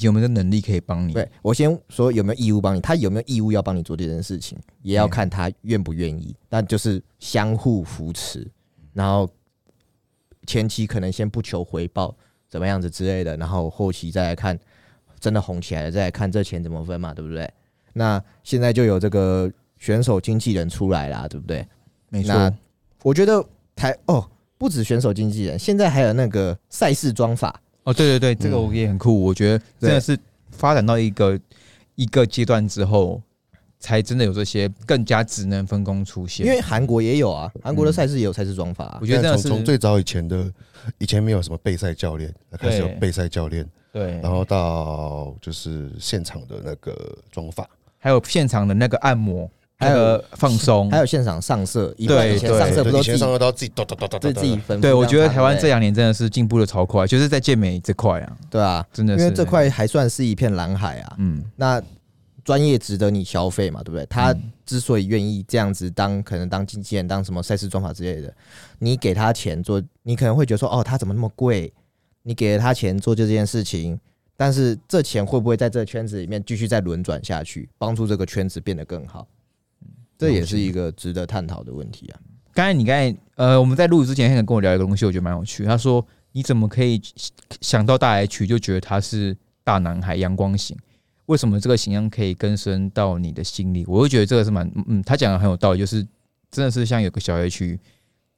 有没有能力可以帮你？对我先说有没有义务帮你，他有没有义务要帮你做这件事情，也要看他愿不愿意。那就是相互扶持，然后前期可能先不求回报，怎么样子之类的，然后后期再来看真的红起来了，再来看这钱怎么分嘛，对不对？那现在就有这个选手经纪人出来啦，对不对？没那错。我觉得台哦，不止选手经纪人，现在还有那个赛事装法，哦，对对对，这个嗯我也很酷。我觉得真的是发展到一个一个阶段之后，才真的有这些更加职能分工出现。因为韩国也有啊，韩国的赛事也有赛事装法啊、我觉得真的是从从最早以前的，以前没有什么备赛教练，开始有备赛教练，对，然后到就是现场的那个装法，还有现场的那个按摩，还有放松，还有现场上色，以对前以前对上色不都自己以前上色都要自己分？对我觉得台湾这两年真的是进步的超快，就是在健美这块啊，对啊，真的是。因为这块还算是一片蓝海啊。嗯，那专业值得你消费嘛，对不对？他嗯之所以愿意这样子当，可能当经纪人，当什么赛事专法之类的，你给他钱做，你可能会觉得说，哦，他怎么那么贵？你给了他钱做这件事情，但是这钱会不会在这个圈子里面继续再轮转下去，帮助这个圈子变得更好？这也是一个值得探讨的问题啊。刚才你刚才呃，我们在录之前，黑人跟我聊一个东西，我觉得蛮有趣。他说：“你怎么可以想到大 H 就觉得他是大男孩、阳光型？为什么这个形象可以根深到你的心里？”我会觉得这个是蛮嗯，他讲的很有道理，就是真的是像有个小 H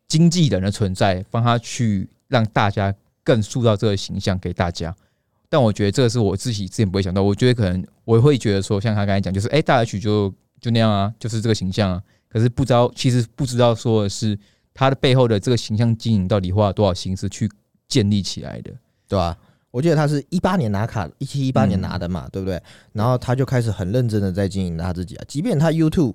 经纪人的存在，帮他去让大家更塑造这个形象给大家。但我觉得这个是我自己之前不会想到，我觉得可能我会觉得说，像他刚才讲，就是哎、大 H 就就那样啊，就是这个形象啊。可是不知道，其实不知道说的是他的背后的这个形象经营到底花了多少心思去建立起来的。对吧、我记得他是一八年拿卡，一七一八年拿的嘛，对不对？然后他就开始很认真的在经营他自己啊，即便他 YouTube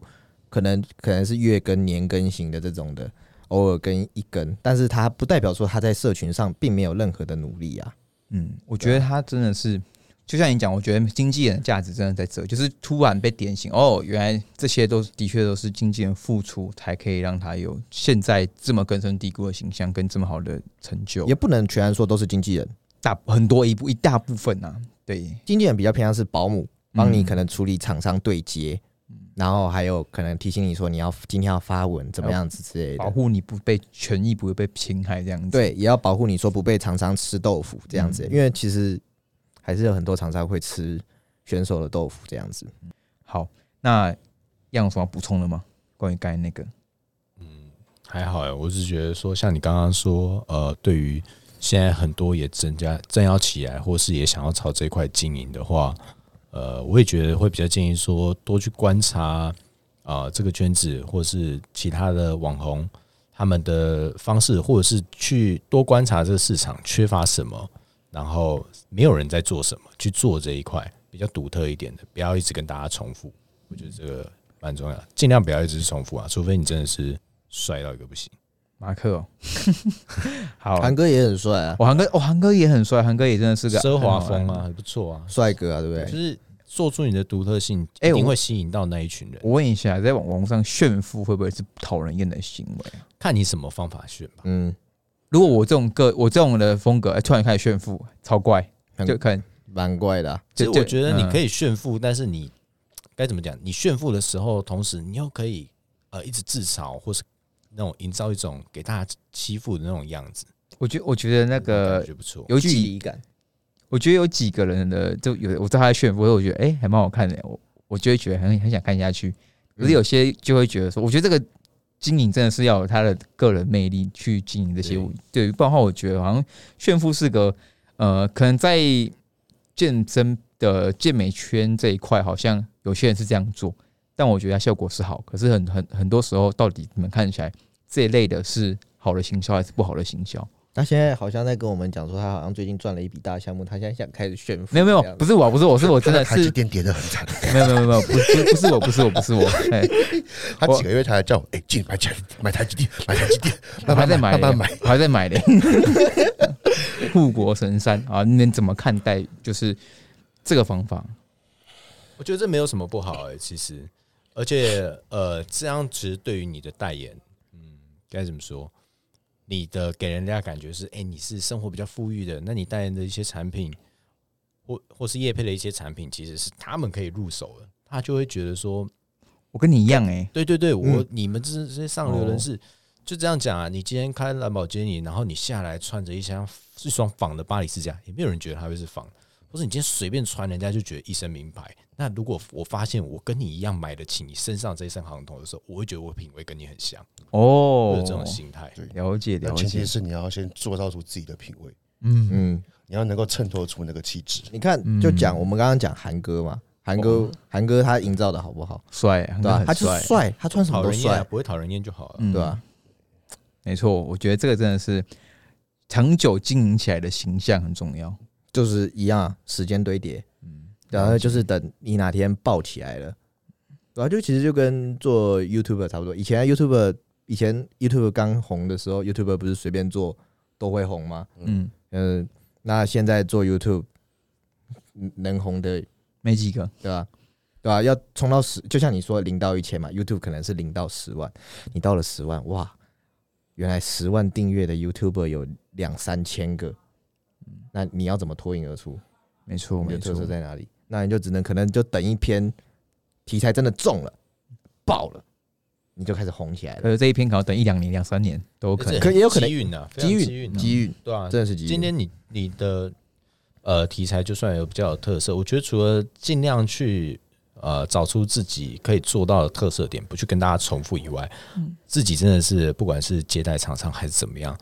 可能可能是月更、年更型的这种的，偶尔更一更，但是他不代表说他在社群上并没有任何的努力啊。嗯，我觉得他真的是，就像你讲，我觉得经纪人的价值真的在这，就是突然被点醒，哦，原来这些都是的确都是经纪人付出，才可以让他有现在这么根深蒂固的形象跟这么好的成就也。不能全然说都是经纪人，大很多一部一大部分啊，对，经纪人比较偏向是保姆，帮你嗯可能处理厂商对接，然后还有可能提醒你说你要今天要发文怎么样子之类的。保护你不被权益不会被侵害这样子。对，也要保护你说不被厂商吃豆腐这样子，嗯因为其实还是有很多厂商会吃选手的豆腐这样子。好，那样有什么要补充的吗？关于刚才那个，还好哎，我只是觉得说，像你刚刚说，呃，对于现在很多也正加正要起来，或是也想要朝这一块经营的话，呃，我也觉得会比较建议说，多去观察啊、这个圈子或是其他的网红他们的方式，或者是去多观察这个市场缺乏什么，然后没有人在做什么，去做这一块比较独特一点的，不要一直跟大家重复。我觉得这个蛮重要，尽量不要一直重复啊，除非你真的是帅到一个不行。马克哦，好，韩哥也很帅啊，我韩哥，我，韩哥也很帅，韩哥也真的是个奢华风啊，，很不错啊。帅哥啊，对不对？就是做出你的独特性，一定会吸引到那一群人。我问一下，在网网络上炫富会不会是讨人厌的行为啊？看你什么方法炫吧。嗯，如果我这种个我这种的风格，哎，突然开始炫富，超怪，就可能蛮怪的其实我觉得你可以，以炫富，但是你该怎么讲？你炫富的时候，同时你又可以呃一直自嘲，或是那种营造一种给大家欺负的那种样子。我觉我觉得那感个觉不错。距有距，离感。我觉得有几个人的就有我知道他在炫富，我觉得哎、还蛮好看的，我我就会觉得很很想看下去。可是有些就会觉得说，我觉得这个经营真的是要有他的个人魅力去经营这些物，对，不然的话，我觉得好像炫富是个呃，可能在健身的健美圈这一块，好像有些人是这样做，但我觉得它效果是好。可是很很很多时候，到底你们看起来这一类的是好的行销还是不好的行销？他现在好像在跟我们讲说，他好像最近赚了一笔大项目，他现在想开始炫富。没有没有，不是我，不是我，是我真的是台积是电跌得很惨，没有没有没有，不是不是我，不是我，不是我，哎，他几个月才叫我哎进买台买台积电买台积电，我还在买嘞慢慢买。，我还在买嘞。护国神山啊，你们怎么看待就是这个方法？我觉得这没有什么不好哎、其实，而且呃，这样其实对于你的代言，嗯，该怎么说？你的给人家感觉是，哎、你是生活比较富裕的，那你代言的一些产品，或或是业配的一些产品，其实是他们可以入手的，他就会觉得说，我跟你一样哎、对对对，我、嗯你们这这些上流人士、就这样讲啊，你今天开兰博基尼，然后你下来穿着一双一双仿的巴黎世家，也没有人觉得它会是仿。的，或是你今天随便穿，人家就觉得一身名牌。那如果我发现我跟你一样买得起你身上这一身行头的时候，我会觉得我品味跟你很像，哦有这种心态。对了解了解那前提，是你要先做造出自己的品味，嗯嗯，你要能够衬托出那个气质。你看，嗯就讲我们刚刚讲韩哥嘛，韩哥韩哥他营造的好不好？帅，对吧、他就帅，他穿什么都讨人厌、啊，帅，不会讨人厌就好了。嗯对吧、没错，我觉得这个真的是长久经营起来的形象很重要。就是一样啊，时间堆叠，嗯，然后就是等你哪天爆起来了，然后、就其实就跟做 YouTube 差不多。以前 YouTube 以前 YouTube 刚红的时候，YouTube 不是随便做都会红吗？嗯，嗯，那现在做 YouTube 嗯能红的，没几个，对吧？对吧？要冲到十，就像你说零到一千嘛，YouTube 可能是零到十万，你到了十万，哇，原来十万订阅的 YouTuber 有两三千个，那你要怎么脱颖而出？没错没的特色，在哪里？那你就只能可能就等一篇题材真的中了，爆了，你就开始红起来了。可是这一篇可能等一两年、两三年都有可能。可也有可能机运啊，非常机机运啊，机遇对啊，真的是机遇。今天你你的呃题材就算有比较有特色，我觉得除了尽量去呃找出自己可以做到的特色点，不去跟大家重复以外，自己真的是不管是接待厂商还是怎么样，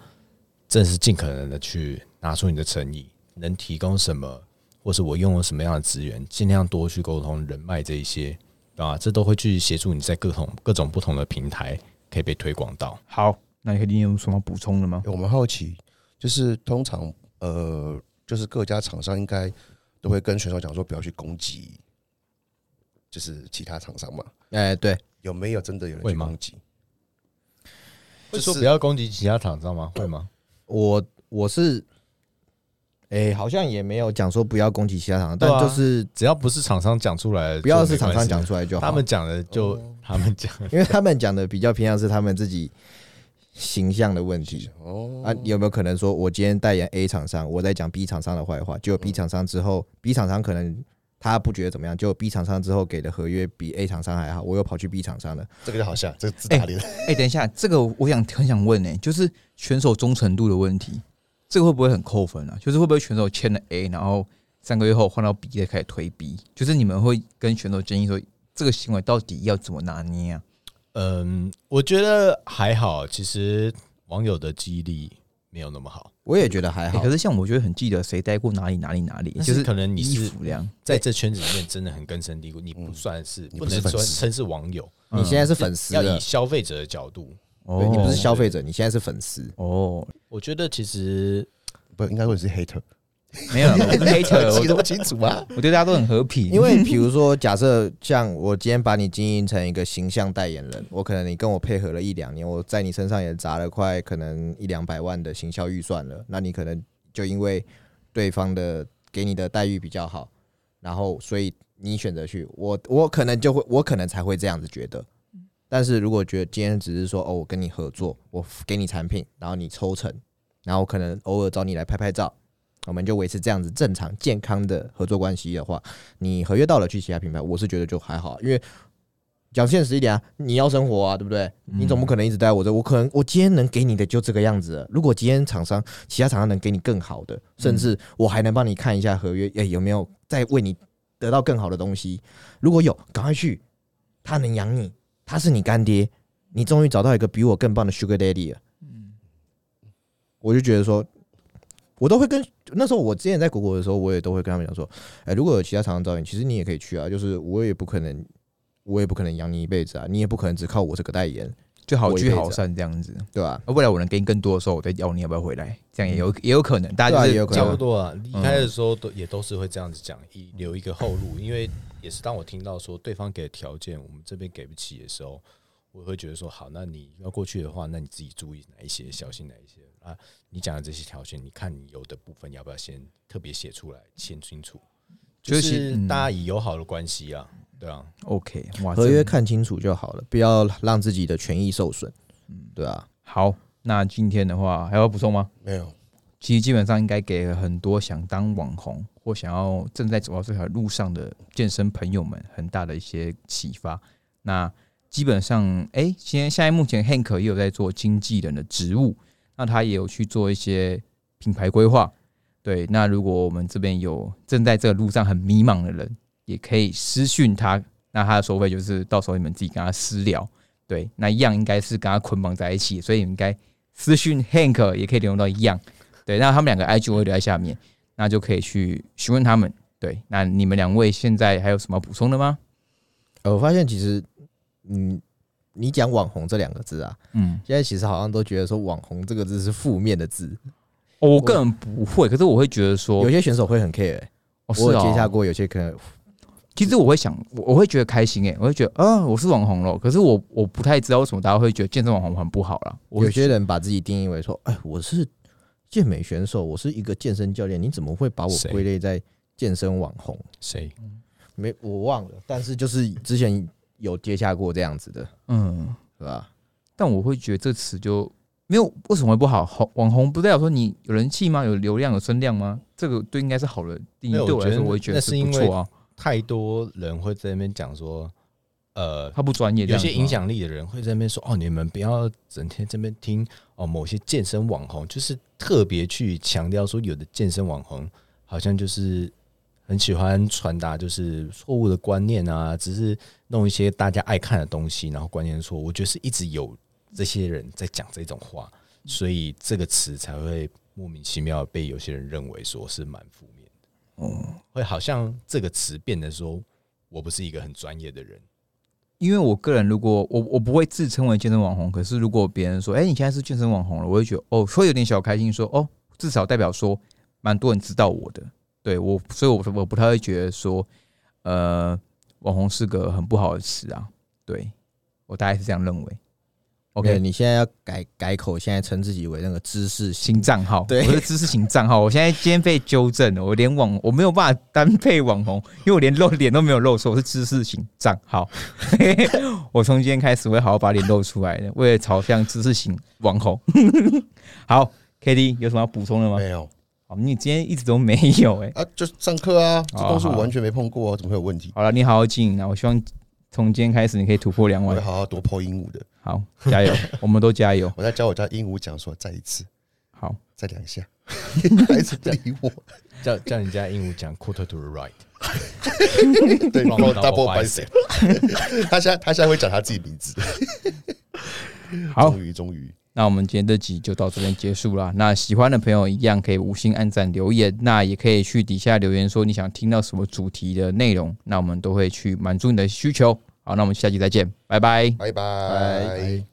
真的是尽可能的去拿出你的诚意，能提供什么，或是我拥有什么样的资源，尽量多去沟通人脉这一些，啊，这都会去协助你在各种各种不同的平台可以被推广到。好，那你有什么补充的吗？欸我们好奇，就是通常呃，就是各家厂商应该都会跟选手讲说，不要去攻击，就是其他厂商嘛。哎，对，有没有真的有人去攻击？会说不要攻击其他厂商吗？会吗？我我是，哎，好像也没有讲说不要攻击其他厂商，对啊但就是只要不是厂商讲出来的，不要是厂商讲出来就好。他们讲的就 他们讲，因为他们讲的比较偏向是他们自己形象的问题哦啊，有没有可能说我今天代言 A 厂商，我在讲 B 厂商的坏话，结果 B 厂商之后，B 厂商可能他不觉得怎么样，就 B 厂商之后给的合约比 A 厂商还好，我又跑去 B 厂商了，这个就好像这个自打脸，哎、等一下，这个我想很想问呢、就是选手忠诚度的问题，这个会不会很扣分啊？就是会不会选手签了 A，然后三个月后换到 B 再开始推 B？就是你们会跟选手建议说，这个行为到底要怎么拿捏啊？嗯，我觉得还好。其实网友的记忆力没有那么好，我也觉得还欸好可。是像我觉得很记得谁待过哪里哪里哪里，但就是是可能你是服这样。在这圈子里面真的很根深蒂固，你不算是你不能说称是网友，你现在是粉丝要以，消费者的角度，对你不是哦消费者，你现在是粉丝。哦，我觉得其实不应该说你是 hater，没有，我不是 hater，记得不清楚啊。我对大家都很和平，因为比如说，假设像我今天把你经营成一个形象代言人，我可能你跟我配合了一两年，我在你身上也砸了快可能一两百万的行销预算了，那你可能就因为对方的给你的待遇比较好，然后所以你选择去，我我可能就会，我可能才会这样子觉得。但是如果觉得今天只是说哦，我跟你合作，我给你产品，然后你抽成，然后可能偶尔找你来拍拍照，我们就维持这样子正常健康的合作关系的话，你合约到了去其他品牌，我是觉得就还好，因为讲现实一点啊，你要生活啊，对不对？你总不可能一直待我这，我可能我今天能给你的就这个样子。如果今天厂商其他厂商能给你更好的，甚至我还能帮你看一下合约，哎、有没有再为你得到更好的东西？如果有，赶快去，他能养你，他是你干爹，你终于找到一个比我更棒的 Sugar Daddy 了。我就觉得说，我都会跟那时候我之前在国国的时候，我也都会跟他们讲说，哎、如果有其他厂商找你，其实你也可以去啊，就是我也不可能，我也不可能养你一辈子啊，你也不可能只靠我这个代言，就好聚好散这样子。对吧、啊，未来我能给你更多的时候，我再邀你要不要回来，这样也有也有可能。大家就是啊也有可能差不多啊。离开的时候都也都是会这样子讲，以留一个后路。因为也是当我听到说对方给的条件我们这边给不起的时候，我会觉得说好，那你要过去的话，那你自己注意哪一些，小心哪一些啊？你讲的这些条件，你看你有的部分要不要先特别写出来，写清楚？就就是大家以友好的关系啊，对啊，OK，哇，合约看清楚就好了，不要让自己的权益受损。嗯对啊，好。那今天的话还要补充吗？没有，其实基本上应该给了很多想当网红或想要正在走到这条路上的健身朋友们很大的一些启发。那基本上，哎、现在现在目前 Hank 也有在做经纪人的职务，那他也有去做一些品牌规划。对，那如果我们这边有正在这个路上很迷茫的人，也可以私讯他，那他的收费就是到时候你们自己跟他私聊。对，那一样应该是跟他捆绑在一起，所以你应该私讯 Hank 也可以联络到一样。对，那他们两个 IG 我会留在下面，那就可以去询问他们。对，那你们两位现在还有什么补充的吗？呃我发现其实，嗯，你讲网红这两个字啊，嗯，现在其实好像都觉得说网红这个字是负面的字，哦我个人不会，可是我会觉得说，有些选手会很 care，、欸哦是我有接下哦，过，有些可能其实我会想，我我会觉得开心诶，我会觉得啊，我是网红了。可是我我不太知道为什么大家会觉得健身网红很不好啦。有些人把自己定义为说，哎，我是健美选手，我是一个健身教练，你怎么会把我归类在健身网红？谁？没，我忘了，但是就是之前有接下过这样子的，嗯，是吧？但我会觉得这词就没有为什么会不好？红网红不代表说你有人气吗？有流量有声量吗？这个对应该是好的定义。对我来说，我会觉得那是因为不错啊。太多人会在那边讲说，呃，他不专业，有些影响力的人会在那边说：“哦，你们不要整天这边听哦，某些健身网红就是特别去强调说，有的健身网红好像就是很喜欢传达就是错误的观念啊，只是弄一些大家爱看的东西，然后观念错。我觉得是一直有这些人在讲这种话，所以这个词才会莫名其妙被有些人认为说是蛮负面的。嗯，会好像这个词变得说我不是一个很专业的人。”因为我个人如果我我不会自称为健身网红，可是如果别人说，哎、你现在是健身网红了，我会觉得哦，会有点小开心说，哦，至少代表说蛮多人知道我的，对我，所以我我不太会觉得说，呃，网红是个很不好的词啊，对我大概是这样认为。OK，OK，你现在要改改口，现在称自己为那个知识型新账号，对我是知识型账号。我现在今天被纠正了，我连网我没有办法单配网红，因为我连露脸都没有露出，我是知识型账号。我从今天开始会好好把脸露出来的，为了朝向知识型网红。好，K D 有什么要补充的吗？没有好，你今天一直都没有哎、啊，就上课啊，这东西我完全没碰过啊，怎么会有问题？好了，你好好经营啊！我希望从今天开始你可以突破两我会万。好好多破鹦鹉的。好，加油，我们都加油。我在教我家鹦鹉讲说，再一次，好，再两下，孩子不理我。叫叫人家鹦鹉讲 quarter to the right，对 Wrong，double double bicep。他现在他现在会讲他自己名字。好终，于终于，那我们今天的集就到这边结束了。那喜欢的朋友一样可以五星按赞留言，那也可以去底下留言说你想听到什么主题的内容，那我们都会去满足你的需求。好，那我们下期再见，拜。拜拜拜。